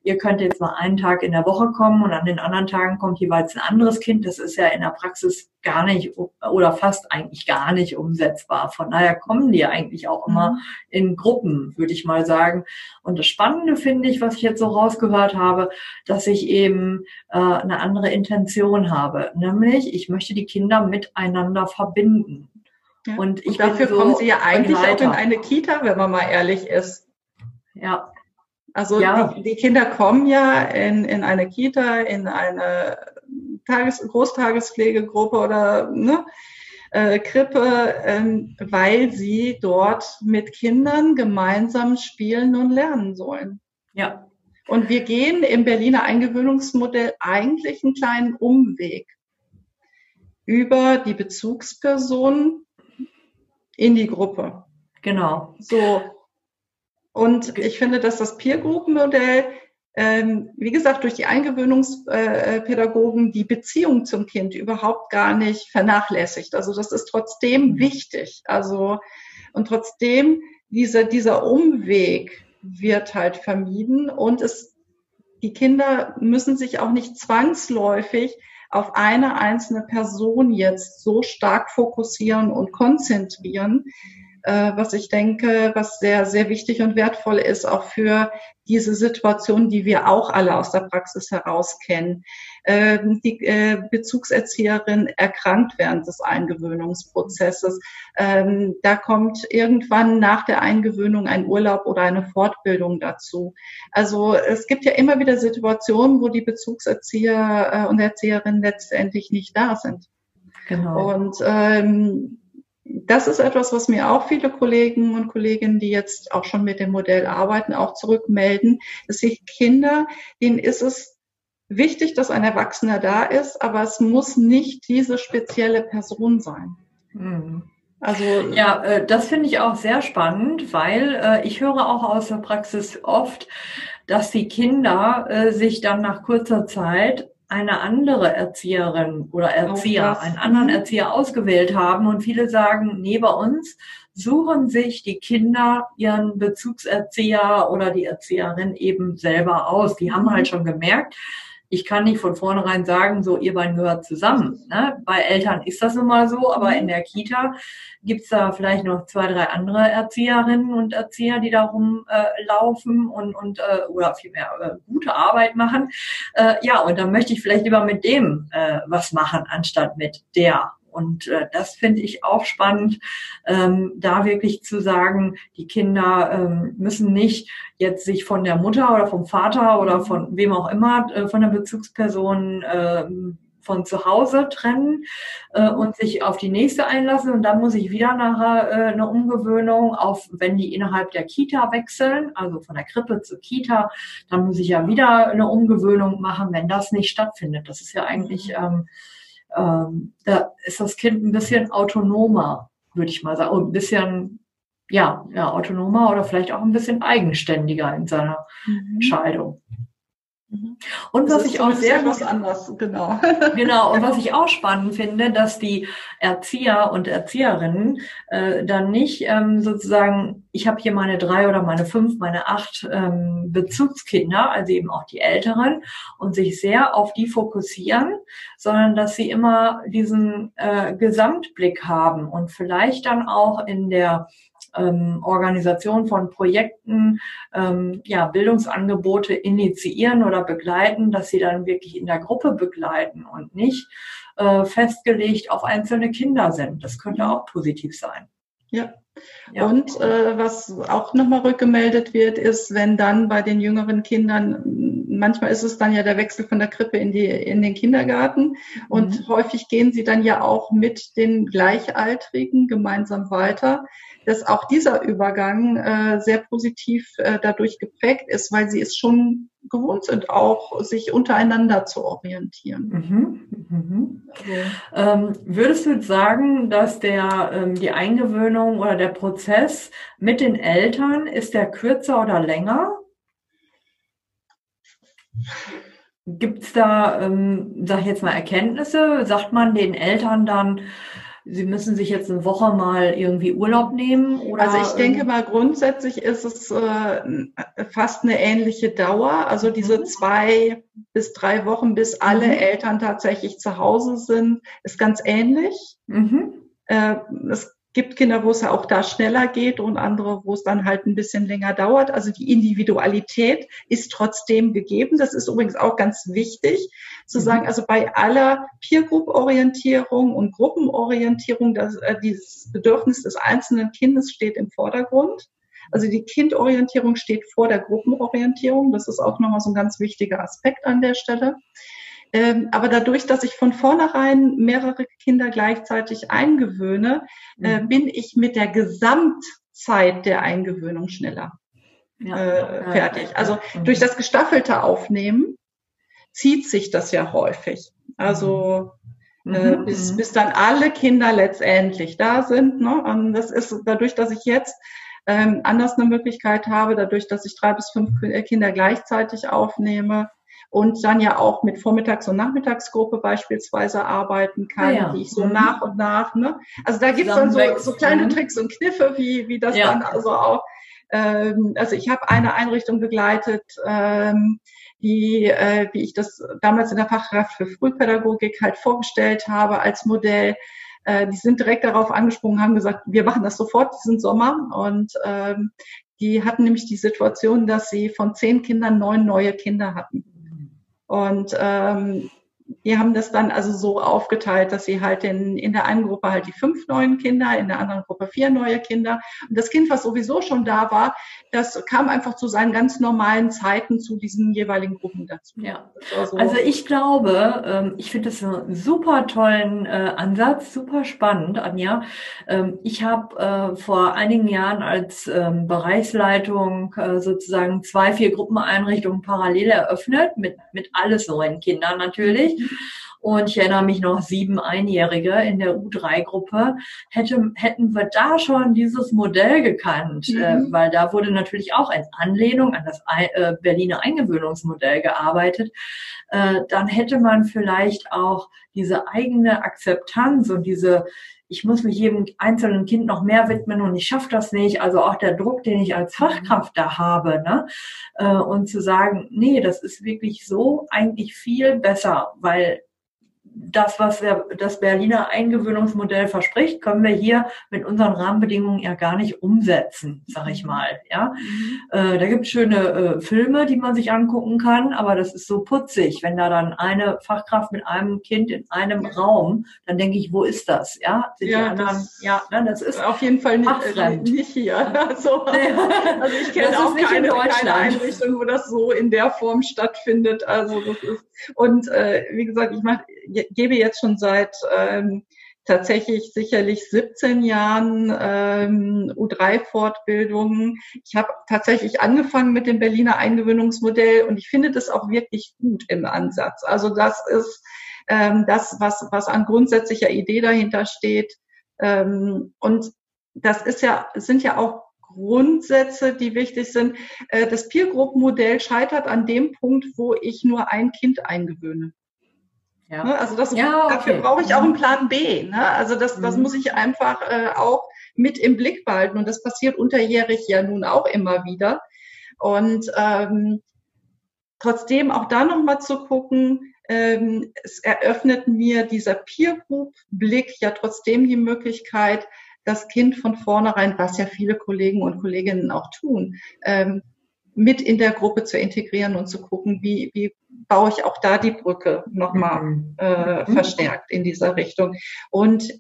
ihr könnt jetzt mal einen Tag in der Woche kommen und an den anderen Tagen kommt jeweils ein anderes Kind. Das ist ja in der Praxis gar nicht oder fast eigentlich gar nicht umsetzbar. Von daher kommen die eigentlich auch immer mhm. in Gruppen, würde ich mal sagen. Und das Spannende finde ich, was ich jetzt so rausgehört habe, dass ich eben äh, eine andere Intention habe. Nämlich, ich möchte die Kinder miteinander verbinden. Ja. Und, ich und dafür so kommen sie ja eigentlich auch in eine Kita, wenn man mal ehrlich ist. Ja, also ja. die, die, Kinder kommen ja in, in eine Kita, in eine Tages-, Großtagespflegegruppe oder ne, äh, Krippe, ähm, weil sie dort mit Kindern gemeinsam spielen und lernen sollen. Ja. Und wir gehen im Berliner Eingewöhnungsmodell eigentlich einen kleinen Umweg über die Bezugsperson in die Gruppe. Genau. So, und ich finde, dass das Peer-Group-Modell, ähm, wie gesagt, durch die Eingewöhnungspädagogen die Beziehung zum Kind überhaupt gar nicht vernachlässigt. Also das ist trotzdem mhm. wichtig. Also, und trotzdem dieser, dieser Umweg wird halt vermieden und es, die Kinder müssen sich auch nicht zwangsläufig auf eine einzelne Person jetzt so stark fokussieren und konzentrieren, äh, was ich denke, was sehr, sehr wichtig und wertvoll ist, auch für diese Situation, die wir auch alle aus der Praxis heraus kennen. Ähm, die äh, Bezugserzieherin erkrankt während des Eingewöhnungsprozesses. Ähm, da kommt irgendwann nach der Eingewöhnung ein Urlaub oder eine Fortbildung dazu. Also es gibt ja immer wieder Situationen, wo die Bezugserzieher äh, und Erzieherinnen letztendlich nicht da sind. Genau. Und ähm, das ist etwas, was mir auch viele Kollegen und Kolleginnen, die jetzt auch schon mit dem Modell arbeiten, auch zurückmelden, dass die Kinder, denen ist es wichtig, dass ein Erwachsener da ist, aber es muss nicht diese spezielle Person sein. Mhm. Also ja, äh, das finde ich auch sehr spannend, weil äh, ich höre auch aus der Praxis oft, dass die Kinder äh, sich dann nach kurzer Zeit eine andere Erzieherin oder Erzieher, einen anderen mhm. Erzieher ausgewählt haben. Und viele sagen, nee, bei uns suchen sich die Kinder ihren Bezugserzieher oder die Erzieherin eben selber aus. Die haben halt mhm. schon gemerkt, ich kann nicht von vornherein sagen, so ihr beiden gehört zusammen. Ne? Bei Eltern ist das nun mal so, aber in der Kita gibt's da vielleicht noch zwei, drei andere Erzieherinnen und Erzieher, die darum äh, laufen und, und äh, oder vielmehr äh, gute Arbeit machen. Äh, ja, und dann möchte ich vielleicht lieber mit dem äh, was machen, anstatt mit der und äh, das finde ich auch spannend, ähm, da wirklich zu sagen, die Kinder ähm, müssen nicht jetzt sich von der Mutter oder vom Vater oder von wem auch immer, äh, von der Bezugsperson äh, von zu Hause trennen äh, und sich auf die nächste einlassen. Und dann muss ich wieder nachher äh, eine Umgewöhnung auf, wenn die innerhalb der Kita wechseln, also von der Krippe zur Kita, dann muss ich ja wieder eine Umgewöhnung machen, wenn das nicht stattfindet. Das ist ja eigentlich ähm, ähm, da ist das Kind ein bisschen autonomer, würde ich mal sagen, ein bisschen ja, ja, autonomer oder vielleicht auch ein bisschen eigenständiger in seiner mhm. Entscheidung. Mhm. Und was ich auch sehr was anders, genau. Genau, und was ich *laughs* auch spannend finde, dass die Erzieher und Erzieherinnen äh, dann nicht ähm, sozusagen, ich habe hier meine drei oder meine fünf, meine acht ähm, Bezugskinder, also eben auch die Älteren, und sich sehr auf die fokussieren, sondern dass sie immer diesen äh, Gesamtblick haben und vielleicht dann auch in der ähm, Organisation von Projekten, ähm, ja, Bildungsangebote initiieren oder begleiten, dass sie dann wirklich in der Gruppe begleiten und nicht äh, festgelegt auf einzelne Kinder sind. Das könnte auch positiv sein. Ja. Ja. Und äh, was auch nochmal rückgemeldet wird, ist, wenn dann bei den jüngeren Kindern, manchmal ist es dann ja der Wechsel von der Krippe in, die, in den Kindergarten und mhm. häufig gehen sie dann ja auch mit den Gleichaltrigen gemeinsam weiter dass auch dieser Übergang äh, sehr positiv äh, dadurch geprägt ist, weil sie es schon gewohnt sind, auch sich untereinander zu orientieren. Mhm, mhm. Also. Ähm, würdest du sagen, dass der ähm, die Eingewöhnung oder der Prozess mit den Eltern ist der kürzer oder länger? Gibt es da, ähm, sag ich jetzt mal, Erkenntnisse? Sagt man den Eltern dann, Sie müssen sich jetzt eine Woche mal irgendwie Urlaub nehmen? Oder, also ich denke mal, grundsätzlich ist es äh, fast eine ähnliche Dauer. Also diese mhm. zwei bis drei Wochen, bis alle mhm. Eltern tatsächlich zu Hause sind, ist ganz ähnlich. Mhm. Äh, es gibt Kinder, wo es ja auch da schneller geht und andere, wo es dann halt ein bisschen länger dauert. Also die Individualität ist trotzdem gegeben. Das ist übrigens auch ganz wichtig zu mhm. sagen, also bei aller Peer Group Orientierung und Gruppenorientierung, das, äh, dieses Bedürfnis des einzelnen Kindes steht im Vordergrund. Also die Kindorientierung steht vor der Gruppenorientierung. Das ist auch nochmal so ein ganz wichtiger Aspekt an der Stelle. Ähm, aber dadurch, dass ich von vornherein mehrere Kinder gleichzeitig eingewöhne, äh, mhm. bin ich mit der Gesamtzeit der Eingewöhnung schneller ja, äh, fertig. Also mhm. durch das gestaffelte Aufnehmen zieht sich das ja häufig. Also mhm. äh, bis, mhm. bis dann alle Kinder letztendlich da sind. Ne? Und das ist dadurch, dass ich jetzt ähm, anders eine Möglichkeit habe, dadurch, dass ich drei bis fünf Kinder gleichzeitig aufnehme, und dann ja auch mit Vormittags- und Nachmittagsgruppe beispielsweise arbeiten kann, ah ja. die ich so mhm. nach und nach, ne? Also da gibt es dann so, so kleine mhm. Tricks und Kniffe, wie, wie das ja. dann also auch, ähm, also ich habe eine Einrichtung begleitet, ähm, die, äh, wie ich das damals in der Fachkraft für Frühpädagogik halt vorgestellt habe als Modell. Äh, die sind direkt darauf angesprungen, haben gesagt, wir machen das sofort diesen Sommer. Und ähm, die hatten nämlich die Situation, dass sie von zehn Kindern neun neue Kinder hatten. Und ähm, wir haben das dann also so aufgeteilt, dass sie halt in, in der einen Gruppe halt die fünf neuen Kinder, in der anderen Gruppe vier neue Kinder. Und das Kind, was sowieso schon da war, das kam einfach zu seinen ganz normalen Zeiten zu diesen jeweiligen Gruppen dazu. Ja. So. Also ich glaube, ähm, ich finde das einen super tollen äh, Ansatz, super spannend, Anja. Ähm, ich habe äh, vor einigen Jahren als ähm, Bereichsleitung äh, sozusagen zwei, vier Gruppeneinrichtungen parallel eröffnet, mit, mit alles neuen Kindern natürlich. Und ich erinnere mich noch, sieben Einjährige in der U3-Gruppe. Hätte, hätten wir da schon dieses Modell gekannt, mhm. äh, weil da wurde natürlich auch in Anlehnung an das äh, Berliner Eingewöhnungsmodell gearbeitet, äh, dann hätte man vielleicht auch diese eigene Akzeptanz und diese ich muss mich jedem einzelnen Kind noch mehr widmen und ich schaffe das nicht. Also auch der Druck, den ich als mhm. Fachkraft da habe, ne? Äh, und zu sagen, nee, das ist wirklich so eigentlich viel besser, weil das, was der, das Berliner Eingewöhnungsmodell verspricht, können wir hier mit unseren Rahmenbedingungen ja gar nicht umsetzen, sag ich mal. Ja, mhm. äh, da gibt es schöne äh, Filme, die man sich angucken kann, aber das ist so putzig, wenn da dann eine Fachkraft mit einem Kind in einem Raum, dann denke ich, wo ist das? Ja, Sind ja, anderen, das, ja, ne, das ist auf jeden Fall nicht, äh, nicht hier. *laughs* so. *laughs* Also ich kenne auch keine, keine Einrichtung, wo das so in der Form stattfindet. Also das ist und äh, wie gesagt, ich mache gebe jetzt schon seit ähm, tatsächlich sicherlich 17 Jahren ähm, U3-Fortbildungen. Ich habe tatsächlich angefangen mit dem Berliner Eingewöhnungsmodell und ich finde das auch wirklich gut im Ansatz. Also das ist ähm, das, was, was an grundsätzlicher Idee dahinter steht. Ähm, und das ist ja, sind ja auch Grundsätze, die wichtig sind. Äh, das Peer Group Modell scheitert an dem Punkt, wo ich nur ein Kind eingewöhne. Ja. Ne, also das, ja, okay. dafür brauche ich auch einen Plan B. Ne? Also das, das mhm. muss ich einfach äh, auch mit im Blick behalten. Und das passiert unterjährig ja nun auch immer wieder. Und ähm, trotzdem auch da nochmal zu gucken, ähm, es eröffnet mir dieser Peer Group Blick ja trotzdem die Möglichkeit, das Kind von vornherein, was ja viele Kollegen und Kolleginnen auch tun, ähm, mit in der Gruppe zu integrieren und zu gucken, wie, wie baue ich auch da die Brücke nochmal mhm. äh, mhm. verstärkt in dieser Richtung. Und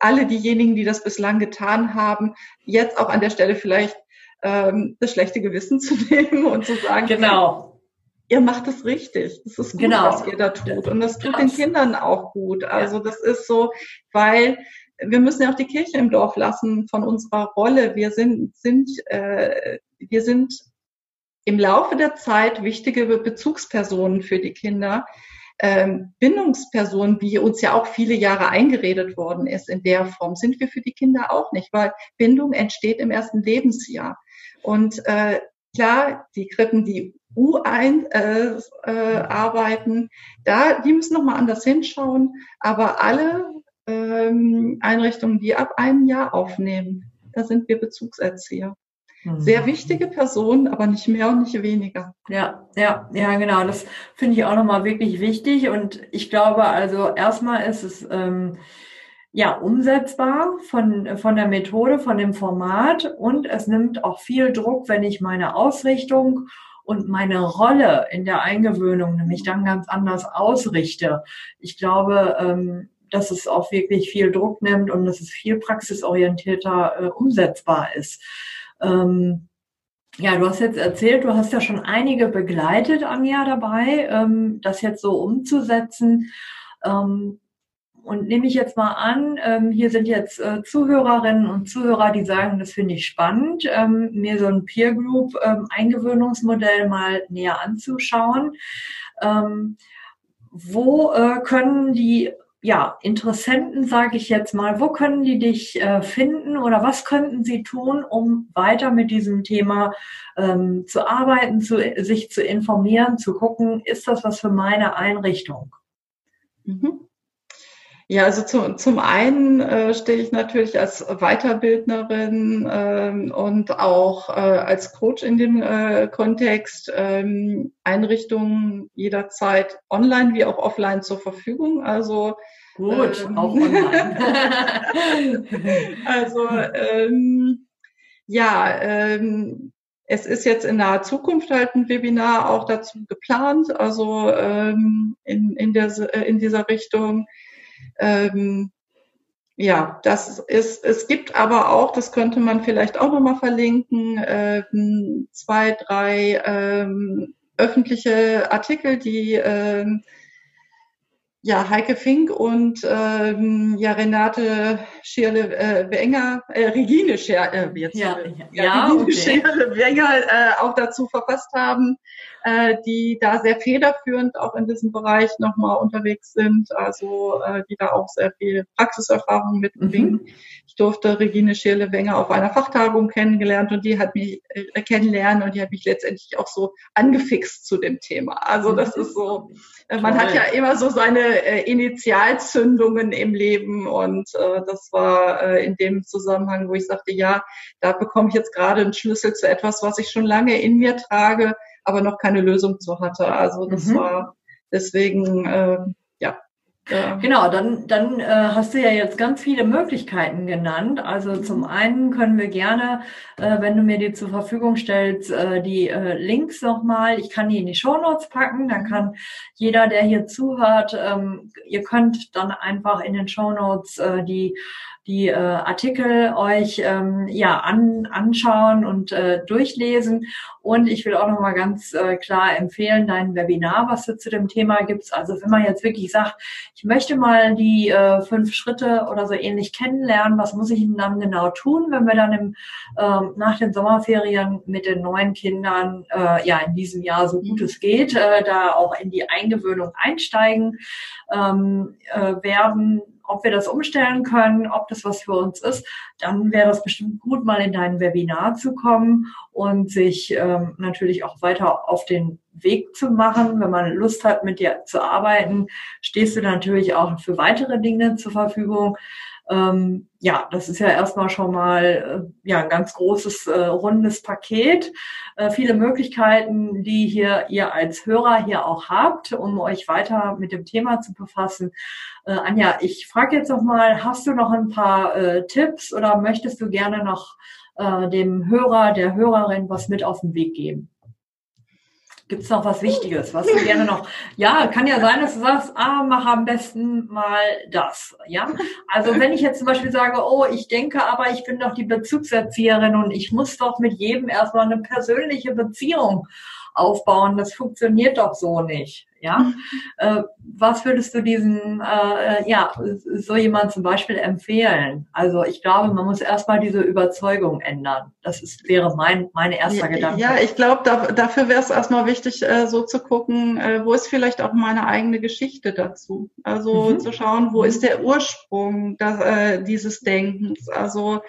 alle diejenigen, die das bislang getan haben, jetzt auch an der Stelle vielleicht ähm, das schlechte Gewissen *laughs* zu nehmen und zu sagen, genau. ihr macht es richtig. Das ist gut, genau. was ihr da tut. Und das tut das. den Kindern auch gut. Also das ist so, weil wir müssen ja auch die Kirche im Dorf lassen von unserer Rolle. Wir sind, sind, äh, wir sind im Laufe der Zeit wichtige Bezugspersonen für die Kinder. Ähm, Bindungspersonen, wie uns ja auch viele Jahre eingeredet worden ist, in der Form sind wir für die Kinder auch nicht, weil Bindung entsteht im ersten Lebensjahr. Und äh, klar, die Krippen, die U1 äh, äh, arbeiten, da, die müssen nochmal anders hinschauen, aber alle ähm, Einrichtungen, die ab einem Jahr aufnehmen, da sind wir Bezugserzieher. Sehr mhm. wichtige Personen, aber nicht mehr und nicht weniger. Ja, ja, ja, genau. Das finde ich auch nochmal wirklich wichtig. Und ich glaube, also erstmal ist es ähm, ja umsetzbar von, von der Methode, von dem Format und es nimmt auch viel Druck, wenn ich meine Ausrichtung und meine Rolle in der Eingewöhnung nämlich dann ganz anders ausrichte. Ich glaube, ähm, dass es auch wirklich viel Druck nimmt und dass es viel praxisorientierter äh, umsetzbar ist. Ähm, ja, du hast jetzt erzählt, du hast ja schon einige begleitet, Anja, dabei, ähm, das jetzt so umzusetzen. Ähm, und nehme ich jetzt mal an, ähm, hier sind jetzt äh, Zuhörerinnen und Zuhörer, die sagen, das finde ich spannend, ähm, mir so ein Peer Group ähm, Eingewöhnungsmodell mal näher anzuschauen. Ähm, wo äh, können die ja, Interessenten, sage ich jetzt mal, wo können die dich äh, finden oder was könnten sie tun, um weiter mit diesem Thema ähm, zu arbeiten, zu, sich zu informieren, zu gucken, ist das was für meine Einrichtung? Mhm. Ja, also zu, zum einen äh, stehe ich natürlich als Weiterbildnerin ähm, und auch äh, als Coach in dem äh, Kontext ähm, Einrichtungen jederzeit online wie auch offline zur Verfügung. Also Gut, ähm, auch online. *laughs* also ähm, ja, ähm, es ist jetzt in naher Zukunft halt ein Webinar auch dazu geplant, also ähm, in, in, der, in dieser Richtung. Ähm, ja, das ist, es gibt aber auch, das könnte man vielleicht auch nochmal verlinken, ähm, zwei, drei ähm, öffentliche Artikel, die ähm, ja, Heike Fink und ähm, ja, Renate Schirle-Wenger, äh, äh, Regine Schirle, äh, jetzt, ja, ja, ja, Regine okay. Schirle-Wenger äh, auch dazu verfasst haben, äh, die da sehr federführend auch in diesem Bereich nochmal unterwegs sind, also äh, die da auch sehr viel Praxiserfahrung mitbringen. Mhm. Ich durfte Regine Schirle-Wenger auf einer Fachtagung kennengelernt und die hat mich äh, kennenlernen und die hat mich letztendlich auch so angefixt zu dem Thema. Also das mhm. ist so, äh, man Toll. hat ja immer so seine äh, Initialzündungen im Leben und äh, das war äh, in dem Zusammenhang, wo ich sagte, ja, da bekomme ich jetzt gerade einen Schlüssel zu etwas, was ich schon lange in mir trage, aber noch keine Lösung zu hatte. Also das mhm. war deswegen äh, Genau, dann, dann äh, hast du ja jetzt ganz viele Möglichkeiten genannt. Also zum einen können wir gerne, äh, wenn du mir die zur Verfügung stellst, äh, die äh, Links nochmal, ich kann die in die Show Notes packen, dann kann jeder, der hier zuhört, ähm, ihr könnt dann einfach in den Show Notes äh, die die äh, Artikel euch ähm, ja an, anschauen und äh, durchlesen. Und ich will auch noch mal ganz äh, klar empfehlen, dein Webinar, was du zu dem Thema gibst. Also wenn man jetzt wirklich sagt, ich möchte mal die äh, fünf Schritte oder so ähnlich kennenlernen, was muss ich denn dann genau tun, wenn wir dann im, äh, nach den Sommerferien mit den neuen Kindern äh, ja in diesem Jahr so gut es geht, äh, da auch in die Eingewöhnung einsteigen ähm, äh, werden ob wir das umstellen können, ob das was für uns ist, dann wäre das bestimmt gut, mal in dein Webinar zu kommen und sich ähm, natürlich auch weiter auf den Weg zu machen. Wenn man Lust hat, mit dir zu arbeiten, stehst du natürlich auch für weitere Dinge zur Verfügung. Ähm, ja, das ist ja erstmal schon mal äh, ja ein ganz großes äh, rundes Paket. Äh, viele Möglichkeiten, die hier ihr als Hörer hier auch habt, um euch weiter mit dem Thema zu befassen. Äh, Anja, ich frage jetzt noch mal, hast du noch ein paar äh, Tipps oder möchtest du gerne noch äh, dem Hörer, der Hörerin was mit auf den Weg geben? Gibt es noch was Wichtiges, was du gerne noch? Ja, kann ja sein, dass du sagst, ah, mach am besten mal das. Ja, also wenn ich jetzt zum Beispiel sage, oh, ich denke, aber ich bin doch die Bezugserzieherin und ich muss doch mit jedem erstmal eine persönliche Beziehung aufbauen. Das funktioniert doch so nicht. Ja, äh, was würdest du diesen, äh, ja, so jemand zum Beispiel empfehlen? Also ich glaube, man muss erstmal diese Überzeugung ändern. Das ist, wäre mein, mein erster Gedanke. Ja, ich glaube, da, dafür wäre es erstmal wichtig, äh, so zu gucken, äh, wo ist vielleicht auch meine eigene Geschichte dazu? Also mhm. zu schauen, wo mhm. ist der Ursprung das, äh, dieses Denkens? Also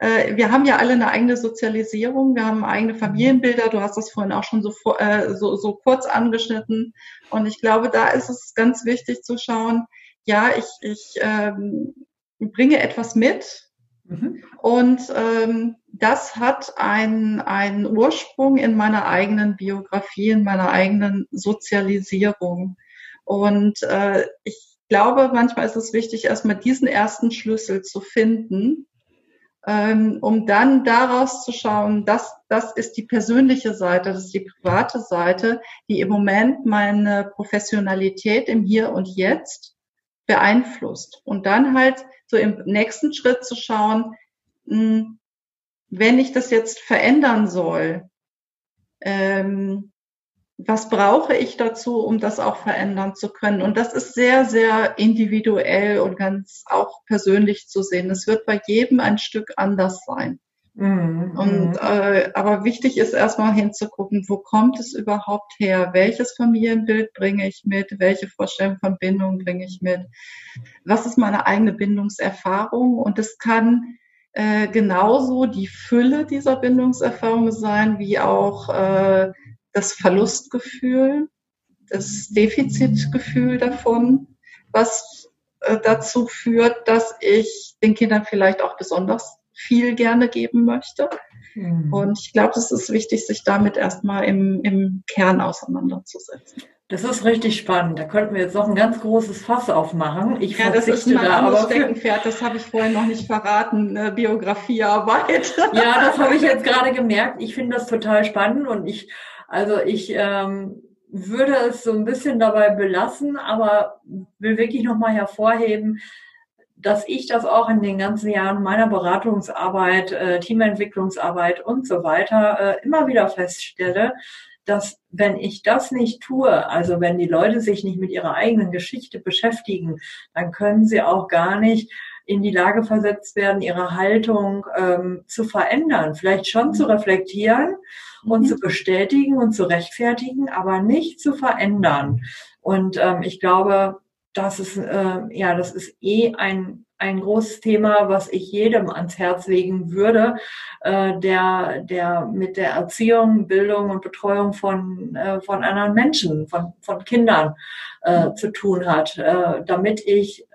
wir haben ja alle eine eigene Sozialisierung, wir haben eigene Familienbilder, du hast das vorhin auch schon so, äh, so, so kurz angeschnitten. Und ich glaube, da ist es ganz wichtig zu schauen, ja, ich, ich ähm, bringe etwas mit, mhm. und ähm, das hat einen, einen Ursprung in meiner eigenen Biografie, in meiner eigenen Sozialisierung. Und äh, ich glaube, manchmal ist es wichtig, erstmal diesen ersten Schlüssel zu finden um dann daraus zu schauen, das, das ist die persönliche Seite, das ist die private Seite, die im Moment meine Professionalität im Hier und Jetzt beeinflusst. Und dann halt so im nächsten Schritt zu schauen, hm, wenn ich das jetzt verändern soll, ähm, was brauche ich dazu, um das auch verändern zu können? Und das ist sehr, sehr individuell und ganz auch persönlich zu sehen. Es wird bei jedem ein Stück anders sein. Mhm. Und äh, aber wichtig ist erstmal hinzugucken, wo kommt es überhaupt her? Welches Familienbild bringe ich mit? Welche Vorstellung von Bindung bringe ich mit? Was ist meine eigene Bindungserfahrung? Und es kann äh, genauso die Fülle dieser Bindungserfahrung sein, wie auch äh, das Verlustgefühl, das Defizitgefühl davon, was äh, dazu führt, dass ich den Kindern vielleicht auch besonders viel gerne geben möchte. Mhm. Und ich glaube, es ist wichtig, sich damit erstmal im, im Kern auseinanderzusetzen. Das ist richtig spannend. Da könnten wir jetzt noch ein ganz großes Fass aufmachen. Ich ja, das ist mein da, anderes Steckenpferd. Das habe ich vorhin noch nicht verraten. Äh, Biografiearbeit. Ja, das habe ich jetzt gerade gemerkt. Ich finde das total spannend und ich also ich ähm, würde es so ein bisschen dabei belassen, aber will wirklich nochmal hervorheben, dass ich das auch in den ganzen Jahren meiner Beratungsarbeit, äh, Teamentwicklungsarbeit und so weiter äh, immer wieder feststelle, dass wenn ich das nicht tue, also wenn die Leute sich nicht mit ihrer eigenen Geschichte beschäftigen, dann können sie auch gar nicht in die Lage versetzt werden, ihre Haltung ähm, zu verändern, vielleicht schon zu reflektieren und mhm. zu bestätigen und zu rechtfertigen, aber nicht zu verändern. Und ähm, ich glaube, das ist äh, ja, das ist eh ein ein großes Thema, was ich jedem ans Herz legen würde, äh, der der mit der Erziehung, Bildung und Betreuung von äh, von anderen Menschen, von von Kindern äh, zu tun hat, äh, damit ich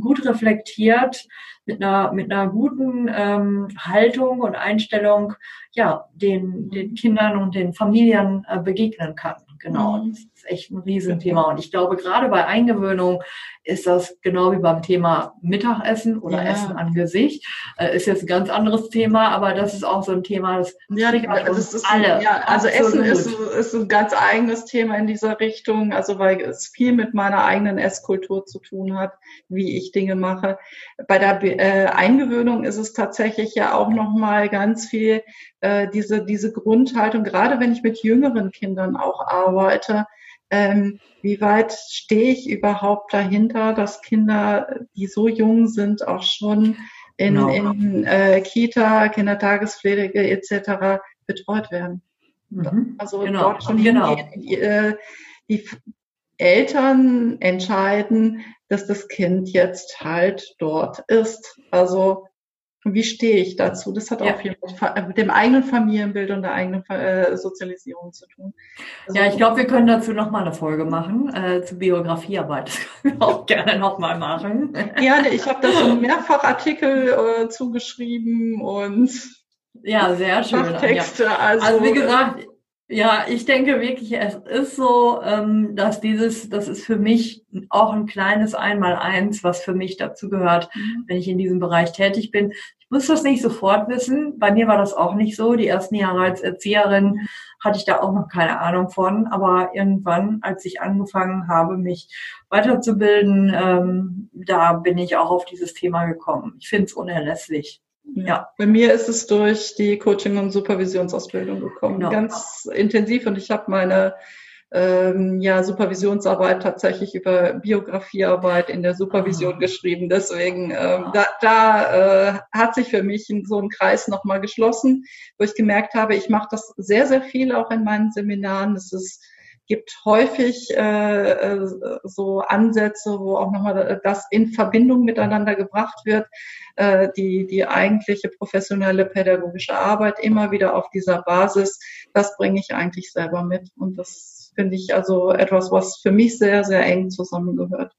gut reflektiert mit einer, mit einer guten ähm, Haltung und Einstellung ja, den, den Kindern und den Familien äh, begegnen kann. Genau. Mhm. Das ist echt ein Riesenthema. Und ich glaube, gerade bei Eingewöhnung ist das genau wie beim Thema Mittagessen oder ja. Essen an Gesicht. Äh, ist jetzt ein ganz anderes Thema, aber das ist auch so ein Thema, das ja, das ist alle. Ja, also Essen ist, ist ein ganz eigenes Thema in dieser Richtung, also weil es viel mit meiner eigenen Esskultur zu tun hat, wie ich Dinge mache. Bei der äh, Eingewöhnung ist es tatsächlich ja auch nochmal ganz viel äh, diese, diese Grundhaltung, gerade wenn ich mit jüngeren Kindern auch arbeite, ähm, wie weit stehe ich überhaupt dahinter, dass Kinder, die so jung sind, auch schon in, genau. in äh, Kita, Kindertagespflege etc. betreut werden. Mhm. Also genau. dort schon genau. hingehen. Äh, die Eltern entscheiden, dass das Kind jetzt halt dort ist. Also wie stehe ich dazu? Das hat ja. auch viel mit, mit, dem eigenen Familienbild und der eigenen äh, Sozialisierung zu tun. Also, ja, ich glaube, wir können dazu nochmal eine Folge machen, äh, zu Biografiearbeit. Das können wir auch gerne nochmal machen. Gerne, ich habe da so *laughs* mehrfach Artikel äh, zugeschrieben und ja, sehr schön. Texte. Ja. Also, also wie gesagt, ja, ich denke wirklich, es ist so, ähm, dass dieses, das ist für mich auch ein kleines Einmaleins, was für mich dazu gehört, mhm. wenn ich in diesem Bereich tätig bin. Ich muss das nicht sofort wissen. Bei mir war das auch nicht so. Die ersten Jahre als Erzieherin hatte ich da auch noch keine Ahnung von. Aber irgendwann, als ich angefangen habe, mich weiterzubilden, ähm, da bin ich auch auf dieses Thema gekommen. Ich finde es unerlässlich. Ja. Bei mir ist es durch die Coaching- und Supervisionsausbildung gekommen. Genau. Ganz intensiv und ich habe meine ähm, ja, Supervisionsarbeit tatsächlich über Biografiearbeit in der Supervision ah. geschrieben. Deswegen ähm, da, da äh, hat sich für mich so ein Kreis nochmal geschlossen, wo ich gemerkt habe, ich mache das sehr, sehr viel auch in meinen Seminaren. Es ist gibt häufig äh, äh so Ansätze, wo auch nochmal das in Verbindung miteinander gebracht wird, äh, die, die eigentliche professionelle pädagogische Arbeit immer wieder auf dieser Basis, das bringe ich eigentlich selber mit. Und das finde ich also etwas, was für mich sehr, sehr eng zusammengehört.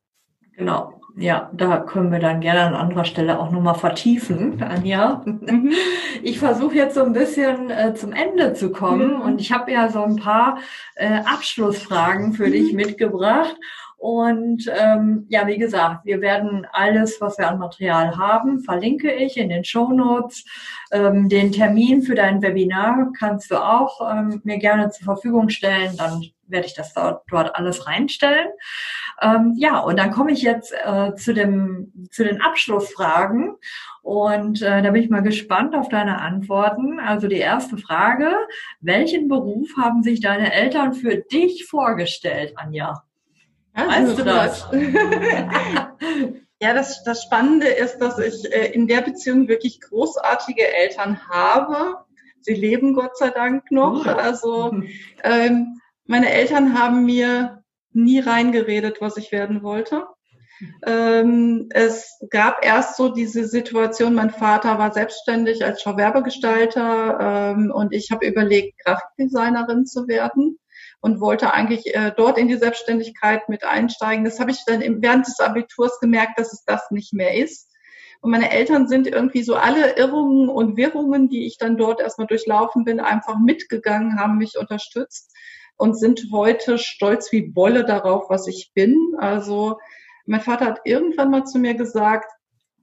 Genau. Ja, da können wir dann gerne an anderer Stelle auch nochmal vertiefen, *laughs* Anja. Mhm. Ich versuche jetzt so ein bisschen äh, zum Ende zu kommen mhm. und ich habe ja so ein paar äh, Abschlussfragen für mhm. dich mitgebracht. Und ähm, ja, wie gesagt, wir werden alles, was wir an Material haben, verlinke ich in den Show Notes. Ähm, den Termin für dein Webinar kannst du auch ähm, mir gerne zur Verfügung stellen. Dann werde ich das dort, dort alles reinstellen. Ähm, ja, und dann komme ich jetzt äh, zu, dem, zu den Abschlussfragen. Und äh, da bin ich mal gespannt auf deine Antworten. Also die erste Frage, welchen Beruf haben sich deine Eltern für dich vorgestellt, Anja? Weißt du das? *laughs* ja, das, das Spannende ist, dass ich äh, in der Beziehung wirklich großartige Eltern habe. Sie leben Gott sei Dank noch. Also ähm, meine Eltern haben mir nie reingeredet, was ich werden wollte. Ähm, es gab erst so diese Situation, mein Vater war selbstständig als Schauwerbegestalter ähm, und ich habe überlegt, Grafikdesignerin zu werden und wollte eigentlich äh, dort in die Selbstständigkeit mit einsteigen. Das habe ich dann im, während des Abiturs gemerkt, dass es das nicht mehr ist. Und meine Eltern sind irgendwie so alle Irrungen und Wirrungen, die ich dann dort erstmal durchlaufen bin, einfach mitgegangen, haben mich unterstützt und sind heute stolz wie Bolle darauf, was ich bin. Also mein Vater hat irgendwann mal zu mir gesagt,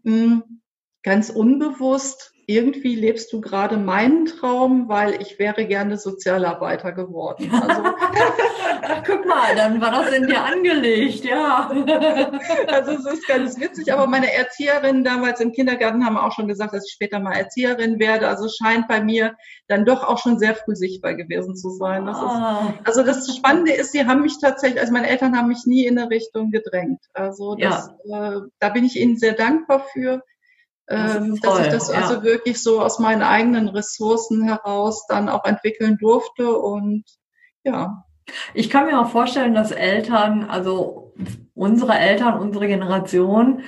hm, ganz unbewusst, irgendwie lebst du gerade meinen Traum, weil ich wäre gerne Sozialarbeiter geworden. Also, *laughs* Guck mal, dann war das in dir angelegt, ja. *laughs* also es ist ganz witzig, aber meine Erzieherinnen damals im Kindergarten haben auch schon gesagt, dass ich später mal Erzieherin werde. Also es scheint bei mir dann doch auch schon sehr früh sichtbar gewesen zu sein. Das ah. ist, also das Spannende ist, sie haben mich tatsächlich, also meine Eltern haben mich nie in eine Richtung gedrängt. Also das, ja. äh, da bin ich ihnen sehr dankbar für ähm, dass ich das ja. also wirklich so aus meinen eigenen Ressourcen heraus dann auch entwickeln durfte und ja. Ich kann mir auch vorstellen, dass Eltern, also unsere Eltern, unsere Generation,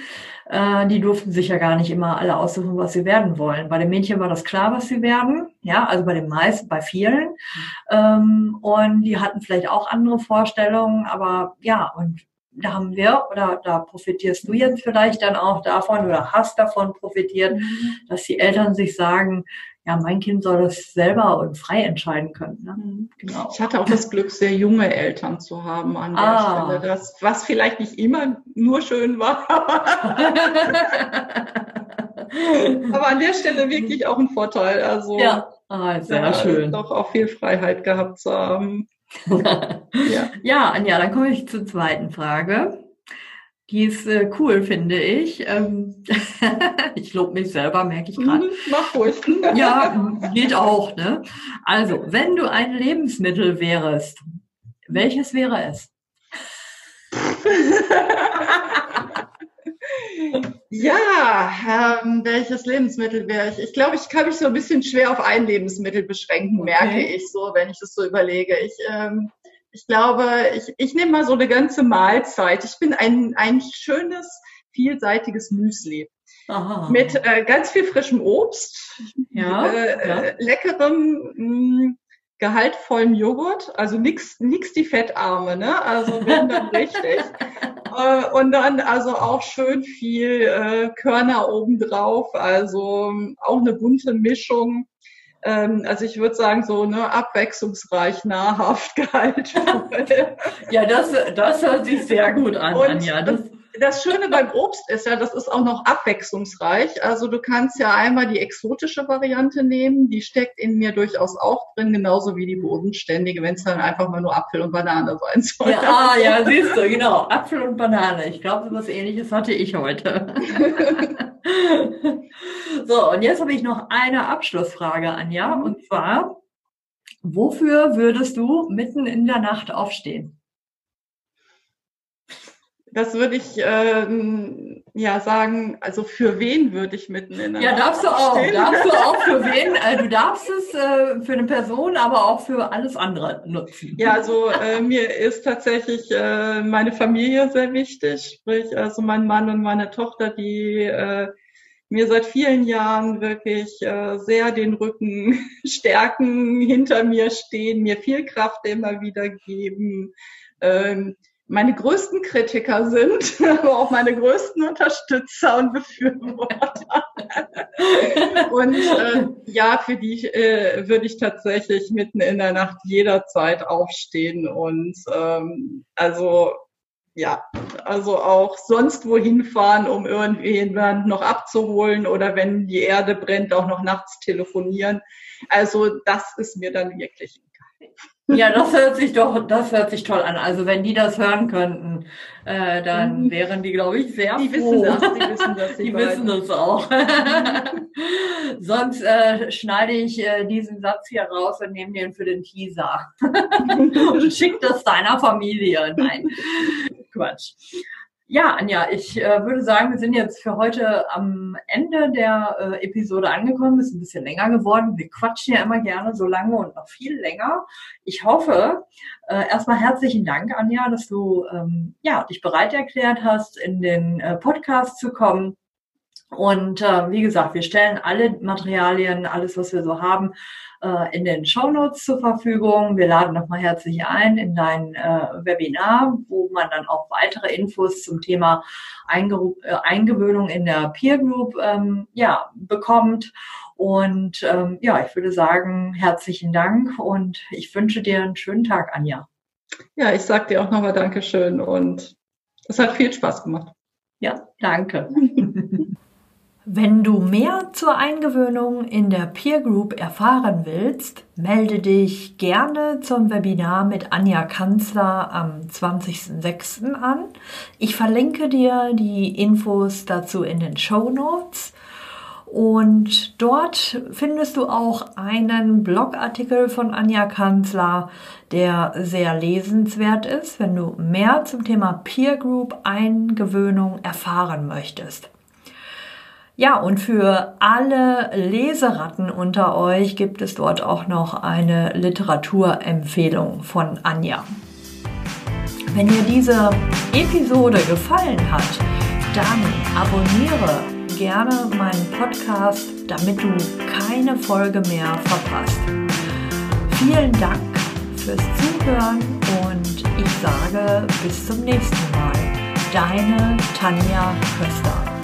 äh, die durften sich ja gar nicht immer alle aussuchen, was sie werden wollen. Bei den Mädchen war das klar, was sie werden, ja, also bei den meisten, bei vielen. Mhm. Ähm, und die hatten vielleicht auch andere Vorstellungen, aber ja, und da haben wir oder da profitierst du jetzt vielleicht dann auch davon oder hast davon profitiert, mhm. dass die Eltern sich sagen, ja, mein Kind soll das selber und frei entscheiden können. Ne? Mhm. Genau. Ich hatte auch das Glück, sehr junge Eltern zu haben an der ah. Stelle, das, was vielleicht nicht immer nur schön war. *laughs* Aber an der Stelle wirklich auch ein Vorteil. Also ja, ah, sehr schön. Doch auch viel Freiheit gehabt zu haben ja. *laughs* ja, Anja, dann komme ich zur zweiten Frage. Die ist äh, cool, finde ich. Ähm, *laughs* ich lobe mich selber, merke ich gerade. Mhm, mach ruhig. *laughs* ja, geht auch. Ne? Also, wenn du ein Lebensmittel wärst, welches wäre es? Ja, ähm, welches Lebensmittel wäre ich? Ich glaube, ich kann mich so ein bisschen schwer auf ein Lebensmittel beschränken, okay. merke ich so, wenn ich das so überlege. Ich ähm, ich glaube, ich, ich nehme mal so eine ganze Mahlzeit. Ich bin ein, ein schönes, vielseitiges Müsli. Aha. Mit äh, ganz viel frischem Obst, ja, äh, ja. Äh, leckerem, mm, gehaltvollen Joghurt, also nix, nix die Fettarme, ne? Also wenn dann richtig. *laughs* äh, und dann also auch schön viel äh, Körner obendrauf, also auch eine bunte Mischung. Ähm, also ich würde sagen, so ne, abwechslungsreich, nahrhaft *laughs* gehaltvoll. ja, das, das hört sich sehr gut an, und, Anja. Das das Schöne beim Obst ist ja, das ist auch noch abwechslungsreich. Also du kannst ja einmal die exotische Variante nehmen, die steckt in mir durchaus auch drin, genauso wie die bodenständige, wenn es dann einfach mal nur Apfel und Banane sein soll. Ja, ah, ja, siehst du, genau, Apfel und Banane. Ich glaube, was ähnliches hatte ich heute. *laughs* so, und jetzt habe ich noch eine Abschlussfrage, Anja, mhm. und zwar, wofür würdest du mitten in der Nacht aufstehen? Das würde ich ähm, ja sagen, also für wen würde ich mitten in der Ja, darfst du auch. Stehen? Darfst du auch für *laughs* wen? Äh, du darfst es äh, für eine Person, aber auch für alles andere nutzen. Ja, also äh, mir ist tatsächlich äh, meine Familie sehr wichtig, sprich also mein Mann und meine Tochter, die äh, mir seit vielen Jahren wirklich äh, sehr den Rücken *laughs* stärken, hinter mir stehen, mir viel Kraft immer wieder geben. Ähm, meine größten Kritiker sind, *laughs* aber auch meine größten Unterstützer und Befürworter. *laughs* und äh, ja, für die äh, würde ich tatsächlich mitten in der Nacht jederzeit aufstehen und ähm, also ja, also auch sonst wohin fahren, um irgendjemand noch abzuholen oder wenn die Erde brennt, auch noch nachts telefonieren. Also das ist mir dann wirklich egal. Ja, das hört sich doch, das hört sich toll an. Also wenn die das hören könnten, äh, dann mhm. wären die, glaube ich, sehr die froh. Wissen das, die wissen das. Die, die wissen das auch. *laughs* Sonst äh, schneide ich äh, diesen Satz hier raus und nehme den für den Teaser *laughs* und schick das deiner Familie. Nein, Quatsch. Ja, Anja, ich äh, würde sagen, wir sind jetzt für heute am Ende der äh, Episode angekommen. Ist ein bisschen länger geworden. Wir quatschen ja immer gerne so lange und noch viel länger. Ich hoffe, äh, erstmal herzlichen Dank, Anja, dass du ähm, ja, dich bereit erklärt hast, in den äh, Podcast zu kommen. Und äh, wie gesagt, wir stellen alle Materialien, alles, was wir so haben, äh, in den Shownotes zur Verfügung. Wir laden nochmal herzlich ein in dein äh, Webinar, wo man dann auch weitere Infos zum Thema Einge äh, Eingewöhnung in der Peer Group ähm, ja, bekommt. Und ähm, ja, ich würde sagen, herzlichen Dank und ich wünsche dir einen schönen Tag, Anja. Ja, ich sage dir auch nochmal Dankeschön und es hat viel Spaß gemacht. Ja, danke. *laughs* Wenn du mehr zur Eingewöhnung in der Peer Group erfahren willst, melde dich gerne zum Webinar mit Anja Kanzler am 20.06. an. Ich verlinke dir die Infos dazu in den Show Notes. Und dort findest du auch einen Blogartikel von Anja Kanzler, der sehr lesenswert ist, wenn du mehr zum Thema Peer Group Eingewöhnung erfahren möchtest. Ja, und für alle Leseratten unter euch gibt es dort auch noch eine Literaturempfehlung von Anja. Wenn dir diese Episode gefallen hat, dann abonniere gerne meinen Podcast, damit du keine Folge mehr verpasst. Vielen Dank fürs Zuhören und ich sage bis zum nächsten Mal. Deine Tanja Köster.